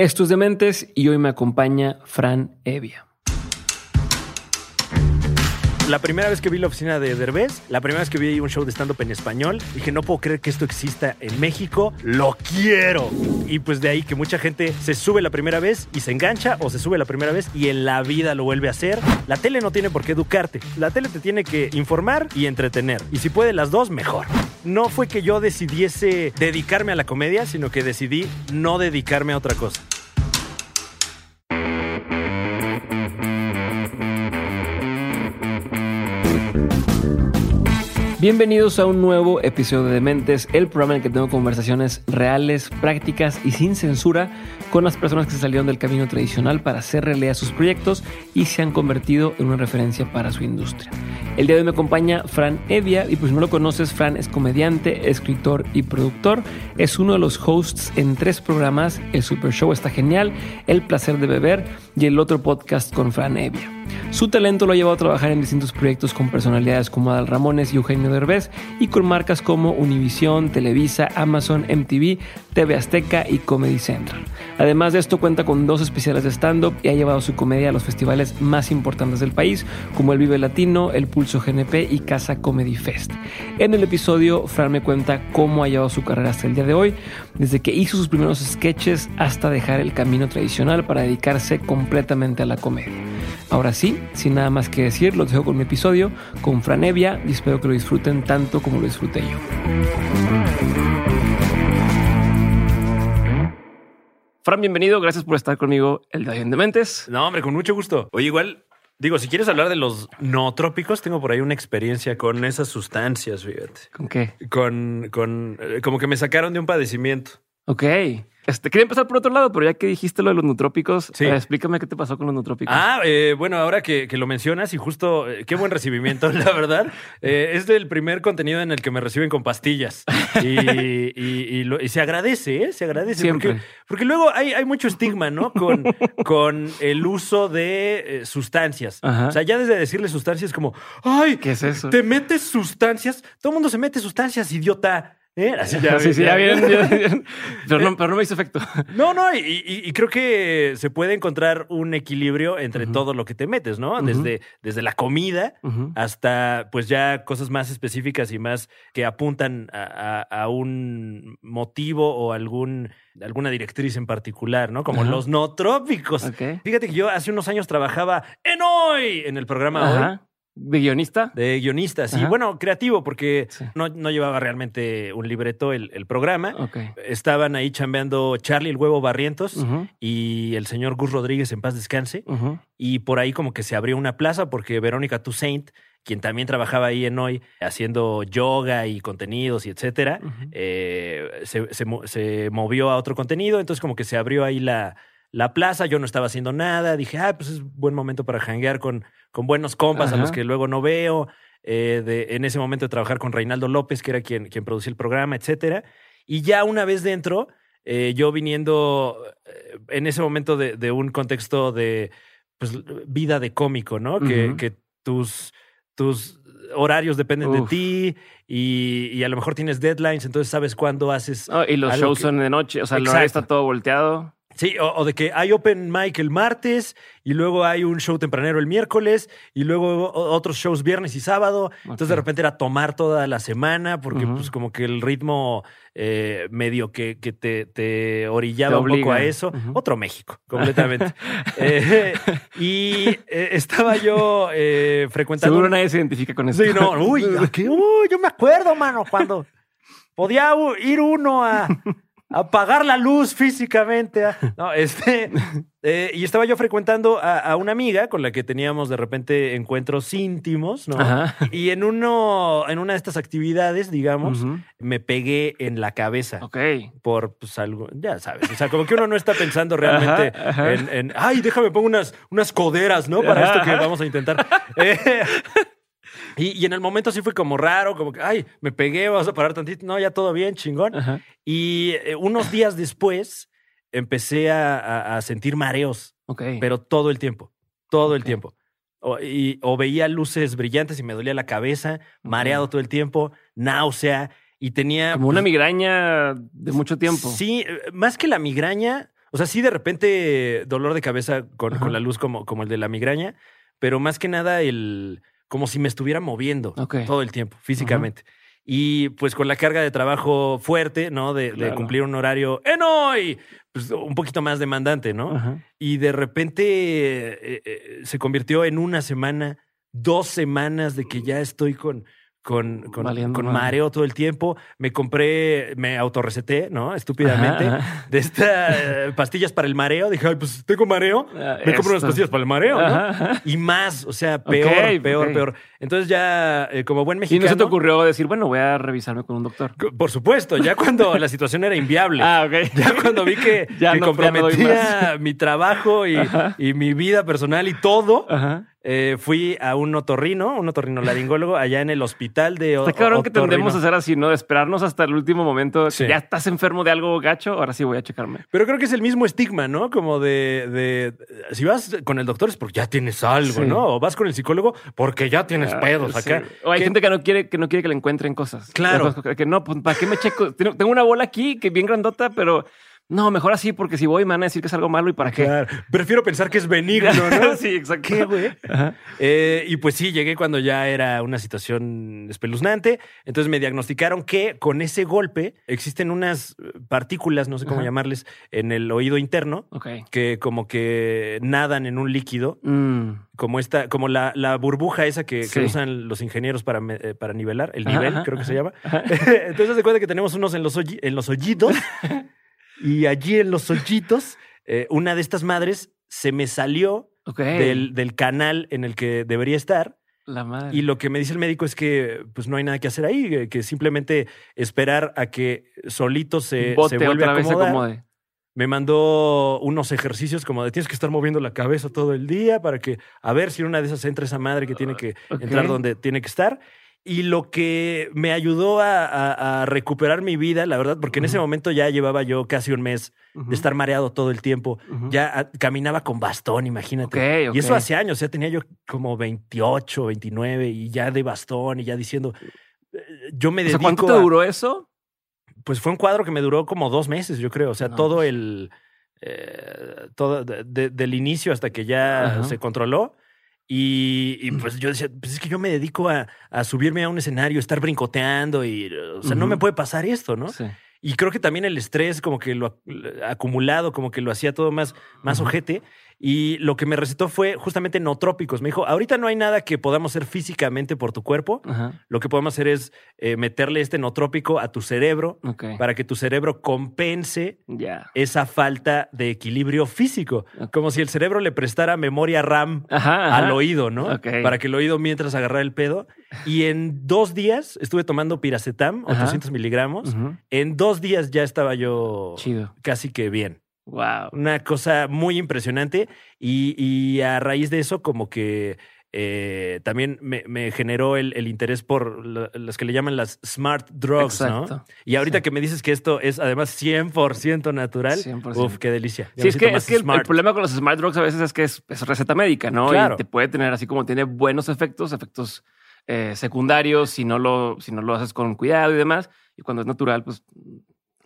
Estos Dementes y hoy me acompaña Fran Evia. La primera vez que vi la oficina de Derbez, la primera vez que vi un show de stand-up en español, dije, no puedo creer que esto exista en México, lo quiero. Y pues de ahí que mucha gente se sube la primera vez y se engancha, o se sube la primera vez y en la vida lo vuelve a hacer. La tele no tiene por qué educarte, la tele te tiene que informar y entretener. Y si puede las dos, mejor. No fue que yo decidiese dedicarme a la comedia, sino que decidí no dedicarme a otra cosa. Bienvenidos a un nuevo episodio de Dementes, el programa en el que tengo conversaciones reales, prácticas y sin censura con las personas que se salieron del camino tradicional para hacer realidad sus proyectos y se han convertido en una referencia para su industria. El día de hoy me acompaña Fran Evia y pues si no lo conoces, Fran es comediante, escritor y productor. Es uno de los hosts en tres programas, El Super Show está genial, El Placer de Beber y el otro podcast con Fran Evia. Su talento lo ha llevado a trabajar en distintos proyectos con personalidades como Adal Ramones y Eugenio Derbez y con marcas como Univision, Televisa, Amazon, MTV, TV Azteca y Comedy Central. Además de esto cuenta con dos especiales de stand-up y ha llevado su comedia a los festivales más importantes del país como el Vive Latino, el Pulso GNP y Casa Comedy Fest. En el episodio, Fran me cuenta cómo ha llevado su carrera hasta el día de hoy, desde que hizo sus primeros sketches hasta dejar el camino tradicional para dedicarse completamente a la comedia. Ahora sí, sin nada más que decir, los dejo con mi episodio con Fran Evia y espero que lo disfruten tanto como lo disfruté yo. Fran, bienvenido, gracias por estar conmigo el día de Dementes. No, hombre, con mucho gusto. Oye, igual, digo, si quieres hablar de los nootrópicos, tengo por ahí una experiencia con esas sustancias, fíjate. ¿Con qué? Con, con, eh, como que me sacaron de un padecimiento. Ok. Este, quería empezar por otro lado, pero ya que dijiste lo de los nutrópicos, Sí. eh, explícame qué te pasó con los nutrópicos. Ah, eh, bueno, ahora que, que lo mencionas y justo, eh, qué buen recibimiento, la verdad. Es del primer contenido en el que me reciben con pastillas. Y, y- y lo- y se agradece. Se agradece. Siempre. Porque, porque luego hay, hay mucho estigma, ¿no? Con, con el uso de sustancias. Ajá. O sea, ya desde decirle sustancias como, ¡ay! ¿Qué es eso? ¿Te metes sustancias? Todo el mundo se mete sustancias, idiota. ¿Eh? Ya, sí, sí, ya bien, ya bien. Pero, no, pero no me hizo efecto. no, no, y, creo que se puede encontrar un equilibrio entre todo lo que te metes, ¿no? Desde, desde la comida hasta pues ya cosas más específicas y más que apuntan a, a- a un motivo o algún, alguna directriz en particular, ¿no? Como los no trópicos. Fíjate que yo hace unos años trabajaba en hoy, en el programa Hoy. ¿De guionista? de guionistas. Y Ajá. bueno, creativo, porque Sí. no, no llevaba realmente un libreto el, el programa. Ok. Estaban ahí chambeando Charlie el Huevo Barrientos y el señor Gus Rodríguez en paz descanse. Y por ahí como que se abrió una plaza porque Verónica Toussaint, quien también trabajaba ahí en hoy haciendo yoga y contenidos y etcétera, eh, se, se se movió a otro contenido. Entonces como que se abrió ahí la, la plaza. Yo no estaba haciendo nada. Dije, ah, pues es buen momento para janguear con, con buenos compas a los que luego no veo. Eh, de, en ese momento de trabajar con Reinaldo López, que era quien, quien producía el programa, etcétera. Y ya una vez dentro, eh, yo viniendo eh, en ese momento de, de un contexto de pues, vida de cómico, ¿no? que, que tus, tus horarios dependen de ti y, y a lo mejor tienes deadlines, entonces sabes cuándo haces. Oh, y los shows que- son de noche, o sea, el horario está todo volteado. Sí, o, o de que hay open mic el martes y luego hay un show tempranero el miércoles y luego otros shows viernes y sábado. Entonces de repente era tomar toda la semana porque pues como que el ritmo eh, medio que, que te, te orillaba Te un poco a eso. Otro México, completamente. Eh, y eh, estaba yo frecuentando... Seguro nadie se identifica con eso. Sí, no, uy. Uy, yo me acuerdo, mano, cuando podía ir uno a, apagar la luz físicamente. ah. No, este. eh, y estaba yo frecuentando a, a una amiga con la que teníamos de repente encuentros íntimos, ¿no? Ajá. Y en uno, en una de estas actividades, digamos, me pegué en la cabeza. Ok. Por pues algo, ya sabes. O sea, como que uno no está pensando realmente Ajá, ajá. En, en, ay, déjame pongo unas, unas coderas, ¿no? Para Ajá, esto que ajá. vamos a intentar. Eh, y, y en el momento sí fue como raro, como que, ay, me pegué, vamos a parar tantito. No, ya todo bien, chingón. Ajá. Y eh, unos días después empecé a, a- a sentir mareos, Ok. pero todo el tiempo, todo el tiempo. O, y- o veía luces brillantes y me dolía la cabeza, mareado todo el tiempo, náusea y tenía... Como una pues, migraña de mucho tiempo. Sí, eh, más que la migraña, o sea, sí de repente dolor de cabeza con, con la luz como, como el de la migraña, pero más que nada el como si me estuviera moviendo todo el tiempo, físicamente. Y pues con la carga de trabajo fuerte, ¿no? De, de cumplir un horario en hoy, pues un poquito más demandante, ¿no? Y de repente eh, eh, se convirtió en una semana, dos semanas de que ya estoy con, con, con, Valiendo con mareo todo el tiempo. Me compré, me autorreceté, ¿no? Estúpidamente. Ajá, ajá. De estas eh, pastillas para el mareo. Dije, ay, pues tengo mareo. Ah, Me compro unas esto. pastillas para el mareo. Y más, o sea, peor, peor, peor. Entonces ya, eh, como buen Y mexicano... no se te ocurrió decir, bueno, voy a revisarme con un doctor. Por supuesto, ya cuando la situación era inviable. Ah, ok. Ya cuando vi que, Ya que no- ya comprometía mi trabajo y, y mi vida personal y todo, Ajá. Eh, fui a un otorrino, un otorrinolaringólogo allá en el hospital de Está o- cabrón que otorrino. tendemos a hacer así, ¿no? De esperarnos hasta el último momento. Ya estás enfermo de algo gacho, ahora sí voy a checarme. Pero creo que es el mismo estigma, ¿no? Como de, de- si vas con el doctor es porque ya tienes algo, Sí. ¿no? O vas con el psicólogo porque ya tienes Ah, pedos sí. acá. O hay gente que no quiere que no quiere que le encuentren cosas. Claro. Que no, pues ¿para qué me checo? Tengo tengo una bola aquí que bien grandota, pero no, mejor así porque si voy me van a decir que es algo malo y para qué. Claro. Prefiero pensar que es benigno, ¿no? sí, exacto. ¿Qué, güey? Eh, y pues sí, llegué cuando ya era una situación espeluznante. Entonces me diagnosticaron que con ese golpe existen unas eh, partículas, no sé cómo Ajá. llamarles, en el oído interno, Ok. que como que nadan en un líquido, Mm. como esta, como la, la burbuja esa que, usan los ingenieros para, eh, para nivelar, el nivel, ajá, creo que se llama. Entonces se cuenta que tenemos unos en los, en los hoyitos y allí en los hoyitos, eh, una de estas madres se me salió del, del canal en el que debería estar. La madre. Y lo que me dice el médico es que pues no hay nada que hacer ahí, que- que simplemente esperar a que solito se, Bote se vuelve otra a vez se acomodar. acomode. Me mandó unos ejercicios como de tienes que estar moviendo la cabeza todo el día para que a ver si en una de esas entra esa madre que tiene que Ok. entrar donde tiene que estar. Y lo que me ayudó a, a- a recuperar mi vida, la verdad, porque en ese momento ya llevaba yo casi un mes de estar mareado todo el tiempo. Ya ah, caminaba con bastón, imagínate. Y eso hace años, ya tenía yo como 28, 29 y ya de bastón y ya diciendo, eh, yo me O sea, dedico ¿cuánto te duró eso? Pues fue un cuadro que me duró como dos meses, yo creo. O sea, No, todo pues. el... eh, todo de- de- del inicio hasta que ya Ajá. se controló. Y, y, pues yo decía, pues es que yo me dedico a, a subirme a un escenario, estar brincoteando y, o sea, no me puede pasar esto, ¿no? Sí. Y creo que también el estrés, como que lo ac- acumulado, como que lo hacía todo más, más Ujú. ojete. Y lo que me recetó fue justamente nootrópicos. Me dijo, ahorita no hay nada que podamos hacer físicamente por tu cuerpo. Ajá. Lo que podemos hacer es eh, meterle este nootrópico a tu cerebro para que tu cerebro compense esa falta de equilibrio físico. Como si el cerebro le prestara memoria RAM Ajá, ajá. al oído, ¿no? Para que el oído mientras agarrar el pedo. Y en dos días estuve tomando piracetam, Ajá. 800 miligramos. En dos días ya estaba yo Chido. casi que bien. Wow. Una cosa muy impresionante. Y, y a raíz de eso, como que eh, también me, me generó el, el interés por la- las que le llaman las smart drugs, ¿no? Exacto. Y ahorita Sí. que me dices que esto es además 100% natural, 100%. uf, qué delicia. Sí, es que, es que el, problema con los smart drugs a veces es que es, es receta médica, ¿no? Claro. Y te puede tener así como tiene buenos efectos, efectos eh, secundarios si no, lo, si no lo haces con cuidado y demás. Y cuando es natural, pues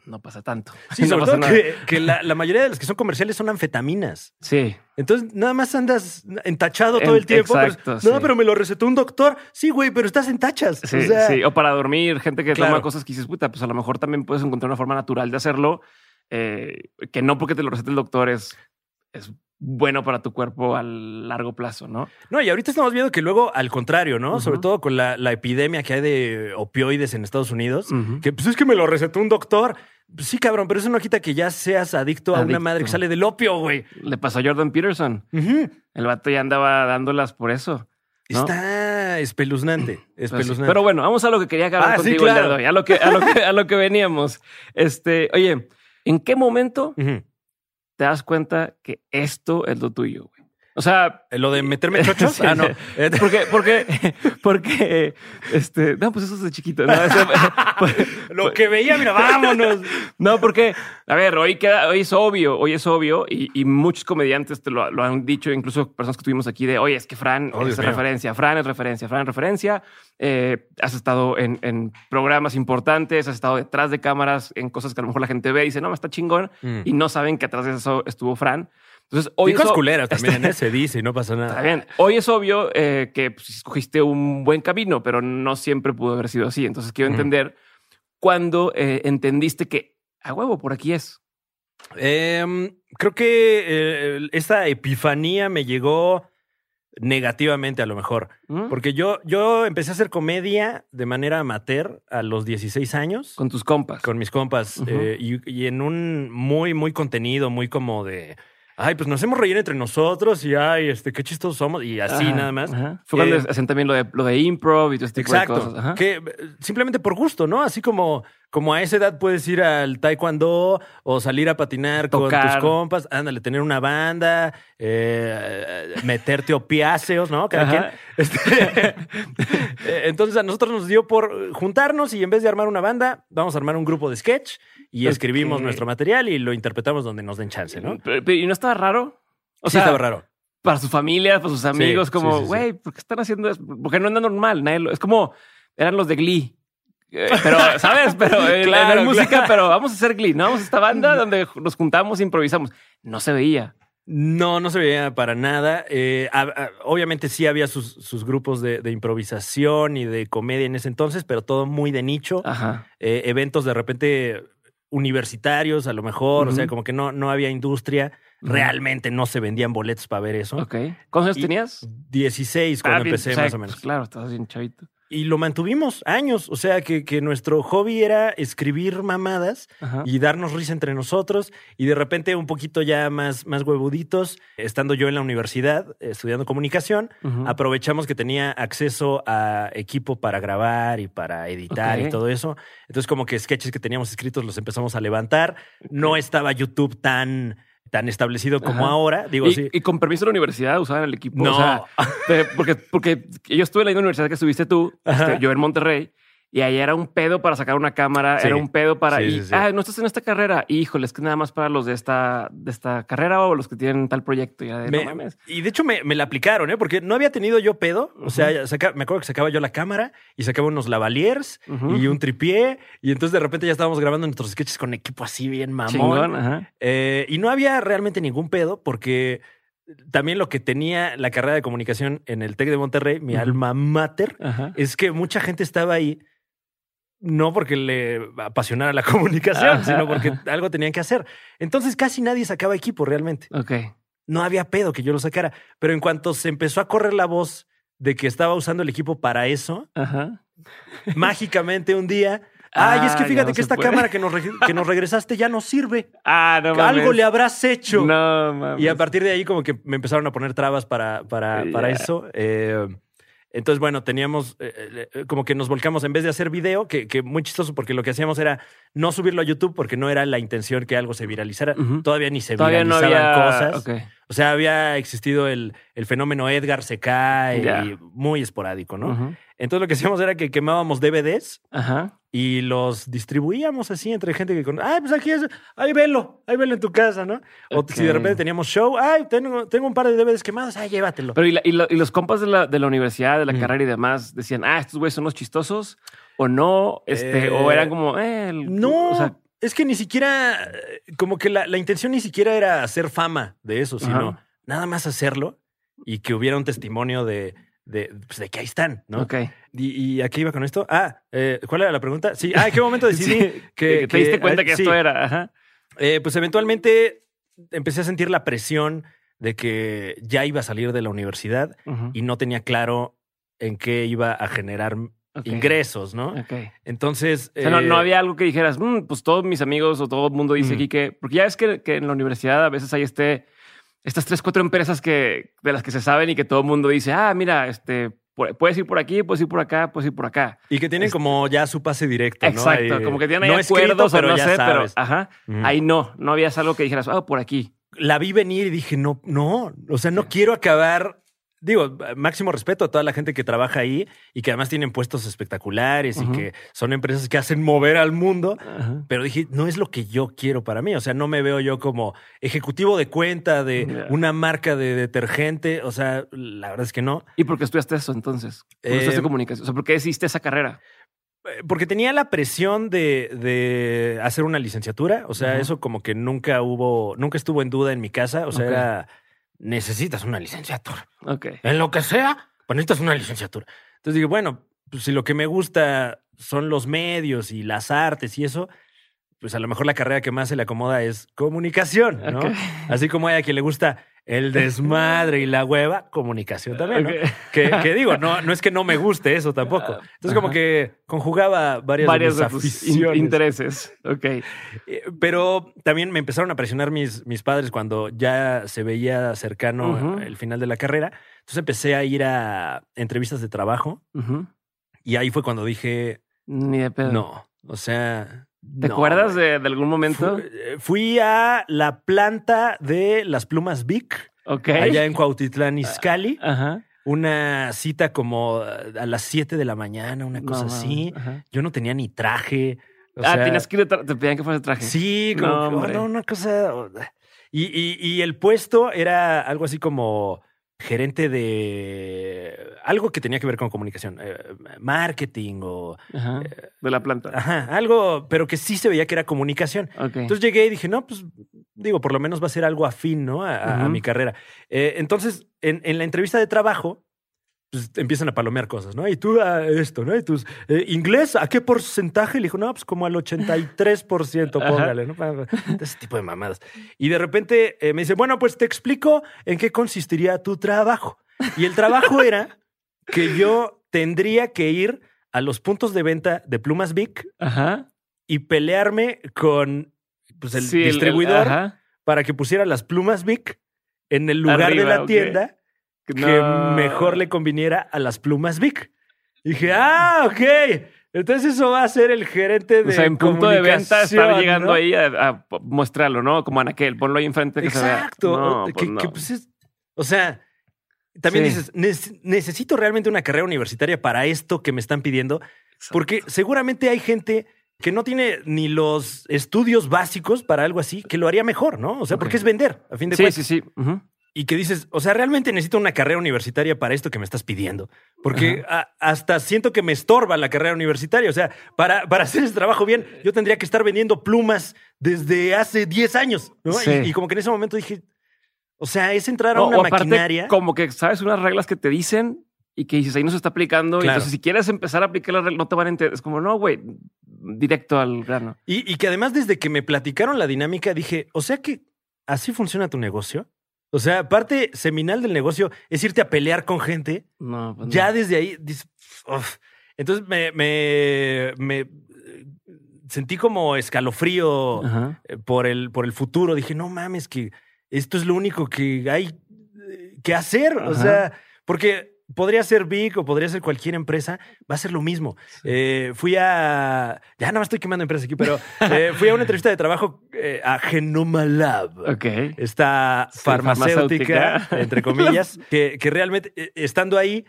no pasa tanto. Sí, no sobre todo nada. que, que la, la mayoría de las que son comerciales son anfetaminas. Sí, Entonces, nada más andas entachado todo En- el tiempo. pero- no, pero me lo recetó un doctor. Sí, güey, pero estás en tachas. sí, o sea, sí. O para dormir, gente que Claro. toma cosas que dices, puta, pues a lo mejor también puedes encontrar una forma natural de hacerlo. eh, que no porque te lo recete el doctor es, es bueno para tu cuerpo a largo plazo, ¿no? No, y ahorita estamos viendo que luego, al contrario, ¿no? Sobre todo con la, la epidemia que hay de opioides en Estados Unidos, que pues es que me lo recetó un doctor. Pues sí, cabrón, pero eso no quita que ya seas adicto, a una madre que sale del opio, güey. Le pasó a Jordan Peterson. El vato ya andaba dándolas por eso. ¿no? Está espeluznante, sí. espeluznante. Pero bueno, vamos a lo que quería hablar Ah, sí, contigo el día claro. de hoy, a lo que, a lo que, a lo que veníamos. Este, oye, ¿en qué momento. Te das cuenta que esto es lo tuyo? O sea, ¿Lo de meterme chochos? Ah, no. porque, porque, porque, este, no, pues eso es de chiquito. No, Lo que veía, mira, vámonos. No, porque, a ver, hoy, queda, hoy es obvio, hoy es obvio, y, y muchos comediantes te lo, lo han dicho, incluso personas que tuvimos aquí de, oye, es que Fran Oh, es Dios mío. referencia, Fran es referencia, Fran es referencia. Eh, has estado en, en programas importantes, has estado detrás de cámaras, en cosas que a lo mejor la gente ve y dice, no, me está chingón, Mm. y no saben que atrás de eso estuvo Fran. Entonces, hoy eso- culeras también, ¿eh? Se dice y no pasa nada. Está bien. Hoy es obvio eh, que pues, escogiste un buen camino, pero no siempre pudo haber sido así. Entonces quiero entender cuándo eh, entendiste que a huevo por aquí es. Em, creo que esta epifanía me llegó negativamente a lo mejor. ¿Mm? Porque yo, yo empecé a hacer comedia de manera amateur a los 16 años Con tus compas. con mis compas y, y en un muy, muy contenido, muy como de, ay, pues nos hemos reído entre nosotros y ay, este, qué chistosos somos y así Ajá, nada más. ajá. Fue cuando Eh, hacían también lo de, lo de improv y todo este tipo Exacto. de cosas. Ajá. Que eh, simplemente por gusto, ¿no? Así como, como a esa edad puedes ir al taekwondo o salir a patinar con tus compas, ándale, tener una banda, eh, meterte opiáceos, ¿no? Cada quien. Este, eh, entonces a nosotros nos dio por juntarnos y en vez de armar una banda, vamos a armar un grupo de sketch y escribimos nuestro material y lo interpretamos donde nos den chance, ¿no? ¿Y no estaba raro? O sí, estaba raro. para su familia, para sus amigos, sí, como, sí, sí. güey, ¿por qué están haciendo eso? Porque no anda normal. Nadie lo- es como, eran los de Glee. Eh, Pero, ¿sabes? Pero en, Claro, en música, claro. pero vamos a hacer Glee, ¿no? Vamos a esta banda donde nos juntamos, improvisamos. No se veía. No, no se veía para nada. Eh, a- a- obviamente sí había sus, sus grupos de, de improvisación y de comedia en ese entonces, pero todo muy de nicho. Ajá. Eh, eventos de repente universitarios, a lo mejor, o sea, como que no, no había industria. Realmente no se vendían boletos para ver eso. Ok. ¿Cuántos años tenías? 16 cuando Ah, bien, empecé, o sea, más o menos. pues, claro, estabas bien chavito. Y lo mantuvimos años. O sea, que, que nuestro hobby era escribir mamadas Ajá. y darnos risa entre nosotros. Y de repente, un poquito ya más, más huevuditos, estando yo en la universidad estudiando comunicación, aprovechamos que tenía acceso a equipo para grabar y para editar y todo eso. Entonces, como que sketches que teníamos escritos los empezamos a levantar. No estaba YouTube tan, tan establecido como Ajá. ahora. Digo, y, sí. y con permiso de la universidad usaban el equipo. No. O sea, porque, porque yo estuve en la misma universidad que estuviste tú, este, yo en Monterrey, y ahí era un pedo para sacar una cámara, Sí. era un pedo para. Sí, y, sí. Ah, no estás en esta carrera. Híjole, es que nada más para los de esta, de esta carrera o los que tienen tal proyecto. Y, de, Me- no mames. y de hecho me, me la aplicaron, ¿eh? Porque no había tenido yo pedo. O sea, saca- me acuerdo que sacaba yo la cámara y sacaba unos lavaliers y un tripié. Y entonces de repente ya estábamos grabando nuestros sketches con equipo así bien mamón. Chingón, ajá. Eh, y no había realmente ningún pedo porque también lo que tenía la carrera de comunicación en el TEC de Monterrey, mi alma mater, es que mucha gente estaba ahí no porque le apasionara la comunicación, Ajá, sino porque algo tenían que hacer. Entonces casi nadie sacaba equipo realmente. Ok. No había pedo que yo lo sacara. Pero en cuanto se empezó a correr la voz de que estaba usando el equipo para eso, Ajá. mágicamente un día, ay, es que fíjate no que esta puede. cámara que nos, que nos regresaste ya no sirve. Ah, no mames. Algo le habrás hecho. No mames. Y a partir de ahí como que me empezaron a poner trabas para, para, para eso. Eh, entonces, bueno, teníamos eh, eh, como que nos volcamos en vez de hacer video, que, que muy chistoso porque lo que hacíamos era no subirlo a YouTube porque no era la intención que algo se viralizara. Todavía ni se Todavía no viralizaban había cosas. O sea, había existido el, el fenómeno Edgar se cae y muy esporádico, ¿no? Entonces lo que hacíamos era que quemábamos DVDs Ajá. y los distribuíamos así entre gente que con, ay, pues aquí es, ay, velo, ahí velo en tu casa, ¿no? O si de repente teníamos show, ay, tengo, tengo un par de DVDs quemados, ay, llévatelo. Pero y, la- y lo- y los compas de la, de la universidad, de la Mm. carrera y demás, decían, ah, estos güeyes son los chistosos, o no, este, Eh, o eran como, eh, el- no, o sea, es que ni siquiera, eh, como que la, la intención ni siquiera era hacer fama de eso, sino Ajá. nada más hacerlo y que hubiera un testimonio de, de, pues, de que ahí están, ¿no? ok. ¿Y, y a qué iba con esto? Ah, eh, ¿cuál era la pregunta? Sí, ah, ¿en qué momento decidí Sí, que, que te diste cuenta ah, que sí. esto era, ajá. Eh, pues eventualmente empecé a sentir la presión de que ya iba a salir de la universidad y no tenía claro en qué iba a generar ingresos, ¿no? Ok. Entonces. O sea, no, eh, no había algo que dijeras, "Mm, pues todos mis amigos o todo el mundo dice Mm. aquí que. Porque ya ves que, que en la universidad a veces hay este, estas tres, cuatro empresas que, de las que se saben y que todo el mundo dice, ah, mira, este, pu- puedes ir por aquí, puedes ir por acá, puedes ir por acá. Y que tienen Este- como ya su pase directo, ¿no? Exacto, Ahí, como que tienen ahí no escrito, acuerdos o no ya sé, pero sabes. ajá. Ujú. Ahí no, no había algo que dijeras, ah, por aquí. La vi venir y dije, no, no, o sea, no quiero acabar. Digo, máximo respeto a toda la gente que trabaja ahí y que además tienen puestos espectaculares y que son empresas que hacen mover al mundo. Pero dije, no es lo que yo quiero para mí. O sea, no me veo yo como ejecutivo de cuenta de una marca de detergente. O sea, la verdad es que no. ¿Y por qué estudiaste eso entonces? ¿Por qué Eh, estudiaste comunicación? O sea, ¿por qué hiciste esa carrera? Eh, Porque tenía la presión de, de hacer una licenciatura. O sea, eso como que nunca hubo, nunca estuvo en duda en mi casa. O sea, Ok. era, necesitas una licenciatura. Ok. En lo que sea, pues necesitas una licenciatura. Entonces dije, bueno, pues si lo que me gusta son los medios y las artes y eso, pues a lo mejor la carrera que más se le acomoda es comunicación, ¿no? Así como hay a quien le gusta el desmadre y la hueva, comunicación también. Que, que digo, no, no es que no me guste eso tampoco. Entonces como que conjugaba varias, Varios de de mis tus in- aficiones. intereses. Ok. Eh, Pero también me empezaron a presionar mis, mis padres cuando ya se veía cercano el final de la carrera. Entonces empecé a ir a entrevistas de trabajo y ahí fue cuando dije, Ni de pedo. no, o sea... ¿Te no, acuerdas de, de algún momento? Fui, eh, fui a la planta de las plumas Vic, ok. allá en Cuautitlán, Izcalli. Ajá. Una cita como a las 7 de la mañana, una cosa No, así. Ajá. Yo no tenía ni traje. o ah, sea, tienes que ir te pedían que fueras de traje. Sí, como No, que, oh, no, una cosa. Y, y- y el puesto era algo así como gerente de algo que tenía que ver con comunicación, eh, marketing o Ajá. De la planta. ajá, algo, pero que sí se veía que era comunicación. Entonces llegué y dije, no, pues digo, por lo menos va a ser algo afín, ¿no? A, mi carrera. Eh, entonces, en, en la entrevista de trabajo, pues empiezan a palomear cosas, ¿no? Y tú a esto, ¿no? Y tus, eh, ¿inglés a qué porcentaje? Le dijo, no, pues como al 83%, Ajá. póngale, ¿no? Ese tipo de mamadas. Y de repente eh, me dice, bueno, pues te explico en qué consistiría tu trabajo. Y el trabajo era que yo tendría que ir a los puntos de venta de Plumas Vic Ajá. y pelearme con pues, el Sí, el- el- distribuidor para que pusiera las plumas Vic en el lugar de la tienda que mejor le conviniera a las plumas Vic. Dije, ah, ok. Entonces eso va a ser el gerente de O sea, en punto de venta estar llegando ¿no? ahí a, a mostrarlo, ¿no? Como Anaquel, ponlo ahí enfrente que se vea. Exacto. No, que, pues no. que, pues, es- o sea, también Sí. dices, "Nece- necesito realmente una carrera universitaria para esto que me están pidiendo, porque seguramente hay gente que no tiene ni los estudios básicos para algo así, que lo haría mejor, ¿no? O sea, porque es vender, a fin de Sí, cuentas. sí, sí. Ujú. Y que dices, o sea, realmente necesito una carrera universitaria para esto que me estás pidiendo. Porque a- hasta siento que me estorba la carrera universitaria. O sea, para, para hacer ese trabajo bien, yo tendría que estar vendiendo plumas desde hace 10 años, ¿no? Sí. Y, y como que en ese momento dije, o sea, es entrar a una o aparte, maquinaria. Como que sabes unas reglas que te dicen y que dices ahí no se está aplicando. y Claro. Entonces, si quieres empezar a aplicar las reglas, no te van a entender. Es como, no, güey, directo al grano. Y, y que además desde que me platicaron la dinámica dije, o sea que así funciona tu negocio. O sea, parte seminal del negocio es irte a pelear con gente. No, pues no. Ya desde ahí, entonces me, me, me, eh, sentí como escalofrío Ajá. eh, por el, por el futuro. Dije, no mames, que esto es lo único que hay eh, que hacer. O sea, porque podría ser Big o podría ser cualquier empresa, va a ser lo mismo. Eh, fui a. Ya nada más estoy quemando empresas aquí, pero eh, fui a una entrevista de trabajo eh, a Genoma Lab. Ok. Esta Sí, farmacéutica, farmacéutica. entre comillas, que, que realmente, estando ahí,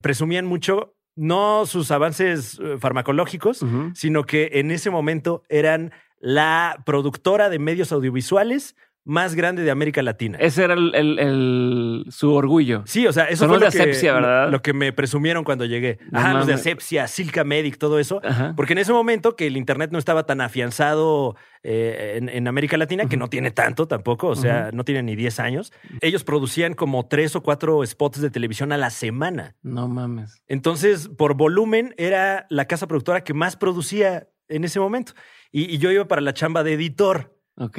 presumían mucho no sus avances farmacológicos, sino que en ese momento eran la productora de medios audiovisuales más grande de América Latina. Ese era el, el- el- su orgullo. Sí, o sea, eso Son fue los lo de que, Asepsia, ¿verdad? Lo, que me presumieron cuando llegué. No Ajá, los de. Asepsia, Silca Medic, todo eso. Ajá. Porque en ese momento que el Internet no estaba tan afianzado eh, en, en América Latina, que no tiene tanto tampoco, o sea, no tiene ni 10 años, ellos producían como tres o cuatro spots de televisión a la semana. No mames. Entonces, por volumen, era la casa productora que más producía en ese momento. Y, y yo iba para la chamba de editor. Ok.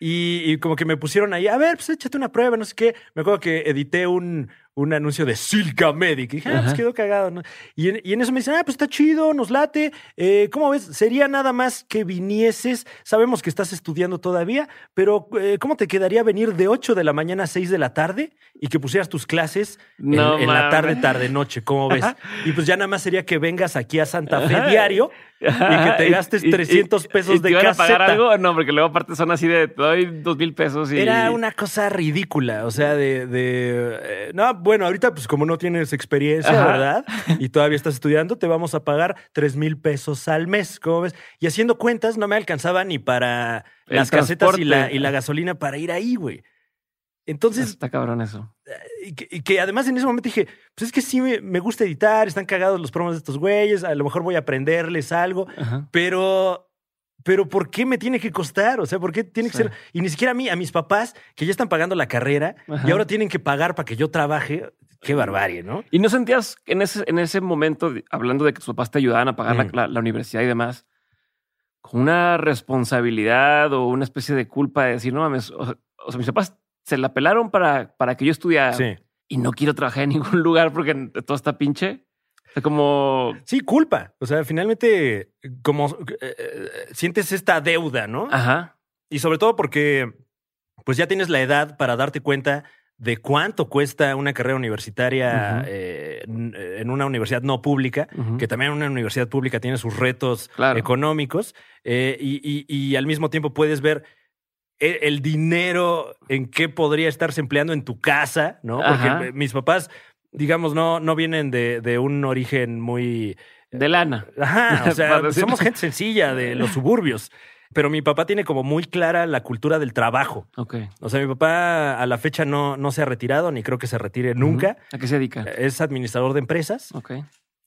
Y, y como que me pusieron ahí, a ver, pues échate una prueba, no sé qué. Me acuerdo que edité un, un anuncio de Silca Medic. Y dije, ah, pues quedó cagado, ¿no? Y en, y en eso me dicen, ah, pues está chido, nos late. Eh, ¿Cómo ves? Sería nada más que vinieses. Sabemos que estás estudiando todavía, pero eh, ¿cómo te quedaría venir de 8 de la mañana a 6 de la tarde y que pusieras tus clases en, No en la tarde, tarde, noche? ¿Cómo ves? Y pues ya nada más sería que vengas aquí a Santa Fe Ajá. diario y que te gastes 300 pesos ¿Y te de iban a pagar algo? No, porque luego aparte son así de, te doy mil pesos y... Era una cosa ridícula, o sea, de... de, eh, no, bueno, ahorita pues como no tienes experiencia, Ajá. ¿verdad? Y todavía estás estudiando, te vamos a pagar 3 mil pesos al mes, ¿cómo ves? Y haciendo cuentas no me alcanzaba ni para El las casetas y la, transporte. y la gasolina para ir ahí, güey. Entonces, Está cabrón eso. y que, y que además en ese momento dije, pues es que sí me, me gusta editar, están cagados los promos de estos güeyes, a lo mejor voy a aprenderles algo, Ajá. pero, pero ¿por qué me tiene que costar? O sea, ¿por qué tiene que Sí. ser? Y ni siquiera a mí, a mis papás, que ya están pagando la carrera Ajá. y ahora tienen que pagar para que yo trabaje. Qué barbarie, ¿no? ¿Y no sentías en ese, en ese momento, hablando de que tus papás te ayudaban a pagar la- Mm. la, la universidad y demás, con una responsabilidad o una especie de culpa de decir, no mames, o sea, o sea, mis papás se la pelaron para, para que yo estudiara Sí. y no quiero trabajar en ningún lugar porque todo está pinche? Como... Sí, culpa. O sea, finalmente, como eh, eh, sientes esta deuda, ¿no? Ajá. Y sobre todo porque, pues ya tienes la edad para darte cuenta de cuánto cuesta una carrera universitaria eh, en una universidad no pública, que también una universidad pública tiene sus retos Claro. económicos, eh, y, y- y al mismo tiempo puedes ver e- el dinero en qué podría estarse empleando en tu casa, ¿no? Porque Ajá. mis papás, digamos, no, no vienen de, de un origen muy... De lana. Ajá, o sea, somos gente sencilla de los suburbios. Pero mi papá tiene como muy clara la cultura del trabajo. Ok. O sea, mi papá a la fecha no, no se ha retirado, ni creo que se retire nunca. ¿A qué se dedica? Es administrador de empresas Ok.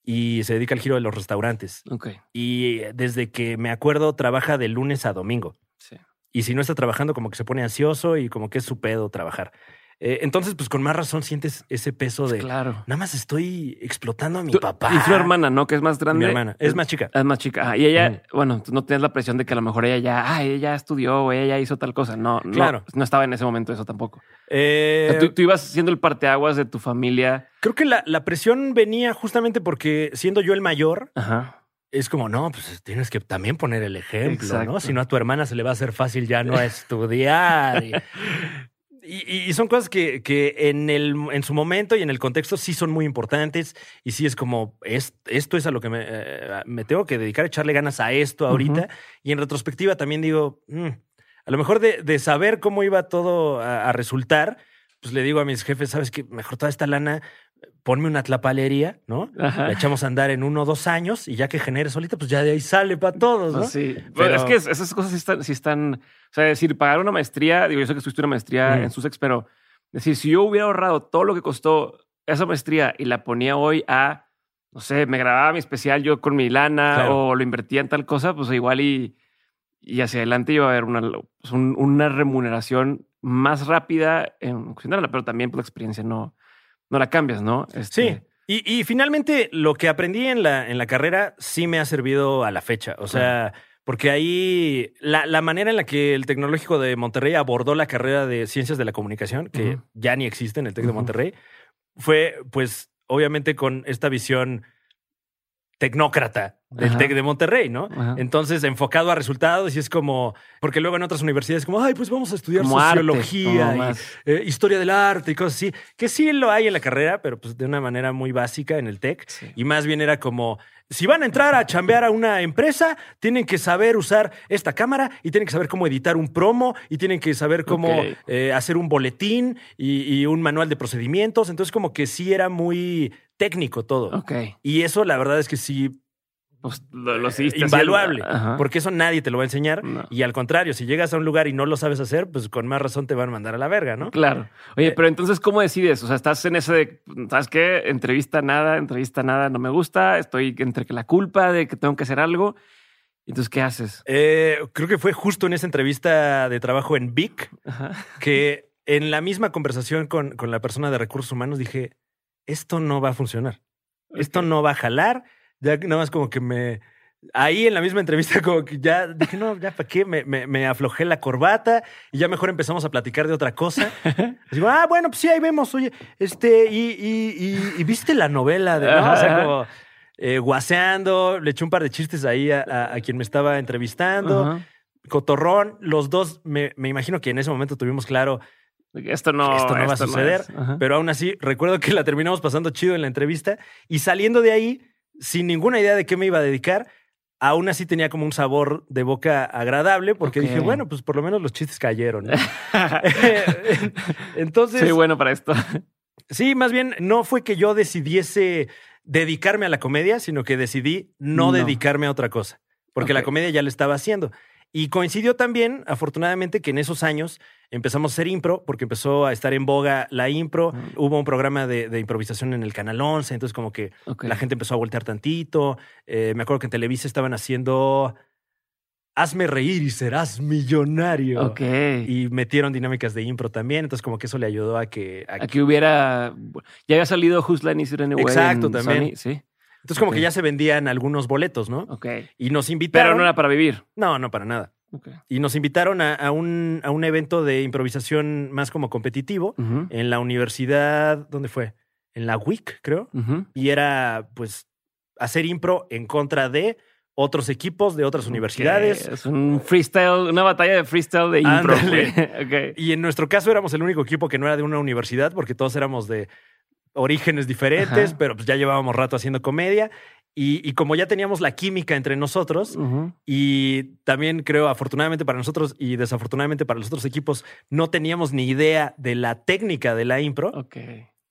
y se dedica al giro de los restaurantes. Ok. Y desde que me acuerdo, trabaja de lunes a domingo. Sí. Y si no está trabajando, como que se pone ansioso y como que es su pedo trabajar. Eh, entonces, pues con más razón sientes ese peso de Claro. nada más estoy explotando a mi Tú- papá. Y su hermana, ¿no? Que es más grande. Mi hermana. Es más chica. Es más chica. Ah, y ella, bueno, tú no tienes la presión de que a lo mejor ella ya, ah, ella ya estudió o ella ya hizo tal cosa. No, no, Claro. no estaba en ese momento eso tampoco. O Eh, sea, tú, tú ibas siendo el parteaguas de tu familia. Creo que la, la presión venía justamente porque siendo yo el mayor, Ajá. es como, no, pues tienes que también poner el ejemplo, Exacto. ¿no? Si no, a tu hermana se le va a hacer fácil ya no estudiar. Y, y- son cosas que, que en, el, en su momento y en el contexto sí son muy importantes y sí es como, es, esto es a lo que me, eh, me tengo que dedicar, echarle ganas a esto ahorita. Y en retrospectiva también digo, mm, a lo mejor de, de saber cómo iba todo a, a resultar, pues le digo a mis jefes, ¿sabes qué? Mejor toda esta lana, ponme una tlapalería, ¿no? Ajá. La echamos a andar en uno o dos años y ya que genere solita, pues ya de ahí sale para todos, ¿no? Sí. Pero, es que es- esas cosas sí están, sí están, o sea, decir, pagar una maestría, digo, yo sé que estuviste una maestría Mm. en Sussex, pero decir, si yo hubiera ahorrado todo lo que costó esa maestría y la ponía hoy a, no sé, me grababa mi especial yo con mi lana Claro. o lo invertía en tal cosa, pues igual y, y hacia adelante iba a haber una, pues, un- una remuneración más rápida en pero también pues, la experiencia no, no la cambias, ¿no? Este, Sí. Y, y finalmente lo que aprendí en la, en la carrera sí me ha servido a la fecha. O sea, porque ahí la, la manera en la que el Tecnológico de Monterrey abordó la carrera de Ciencias de la Comunicación, que ya ni existe en el Tec de. Monterrey, fue pues obviamente con esta visión tecnócrata del. Tec de Monterrey, ¿no? Ajá. Entonces, enfocado a resultados y es como, porque luego en otras universidades como, ay, pues vamos a estudiar Como sociología y eh, historia del arte y cosas así, que sí lo hay en la carrera, pero pues de una manera muy básica en el TEC. Sí. Y más bien era como, si van a entrar a chambear a una empresa, tienen que saber usar esta cámara y tienen que saber cómo editar un promo y tienen que saber cómo eh, hacer un boletín y, y un manual de procedimientos. Entonces como que sí era muy técnico todo. Ok. Y eso la verdad es que sí Pues lo, lo invaluable, haciendo. Porque eso nadie te lo va a enseñar. No. Y al contrario, si llegas a un lugar y no lo sabes hacer, pues con más razón te van a mandar a la verga, ¿no? Claro. Oye, Eh, pero entonces, ¿cómo decides? O sea, estás en ese de, ¿sabes qué? Entrevista nada, entrevista nada, no me gusta. Estoy entre que la culpa de que tengo que hacer algo. Entonces, ¿qué haces? Eh, creo que fue justo en esa entrevista de trabajo en Vic Ajá. que en la misma conversación con, con la persona de recursos humanos dije, esto no va a funcionar. Esto no va a jalar. Ya nada más como que me, ahí en la misma entrevista, como que ya dije, no, ya para qué, me, me- me aflojé la corbata y ya mejor empezamos a platicar de otra cosa. Digo, ah, bueno, pues sí, ahí vemos, oye, este, y, y, y- y viste la novela de, ¿no? O sea, como eh, guaseando, le eché un par de chistes ahí a, a- a quien me estaba entrevistando. Ajá. Cotorrón, los dos, me, me imagino que en ese momento tuvimos claro Esto no, esto no va a suceder, pero aún así recuerdo que la terminamos pasando chido en la entrevista y saliendo de ahí, sin ninguna idea de qué me iba a dedicar, aún así tenía como un sabor de boca agradable porque dije, bueno, pues por lo menos los chistes cayeron. ¿no? Entonces, Soy bueno para esto. sí, más bien no fue que yo decidiese dedicarme a la comedia, sino que decidí no, No. dedicarme a otra cosa, porque la comedia ya la estaba haciendo. Y coincidió también, afortunadamente, que en esos años empezamos a hacer impro, porque empezó a estar en boga la impro. Mm. Hubo un programa de, de improvisación en el Canal 11, entonces como que la gente empezó a voltear tantito. Eh, me acuerdo que en Televisa estaban haciendo Hazme reír y serás millonario. Ok. Y metieron dinámicas de impro también, entonces como que eso le ayudó a que... a que- hubiera. Ya había salido Who's Line Is Anyway. Exacto, en también. Sony, Sí. Entonces como que ya se vendían algunos boletos, ¿no? Ok. Y nos invitaron... Pero no era para vivir. No, no, para nada. Y nos invitaron a, a un, a un evento de improvisación más como competitivo en la universidad, ¿dónde fue? En la WIC, creo. Y era, pues, hacer impro en contra de otros equipos de otras universidades. Es un freestyle, una batalla de freestyle de impro. Y en nuestro caso éramos el único equipo que no era de una universidad, porque todos éramos de orígenes diferentes, Ajá. pero pues ya llevábamos rato haciendo comedia. Y, y como ya teníamos la química entre nosotros. Y también creo, afortunadamente para nosotros y desafortunadamente para los otros equipos, no teníamos ni idea de la técnica de la impro. Ok.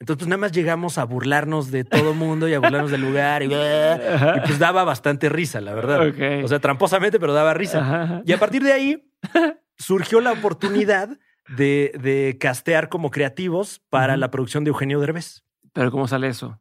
Entonces, pues nada más llegamos a burlarnos de todo mundo y a burlarnos del lugar. Y, pues daba bastante risa, la verdad. O sea, tramposamente, pero daba risa. Ajá. Y a partir de ahí surgió la oportunidad de, de castear como creativos para la producción de Eugenio Derbez. Pero ¿cómo sale eso?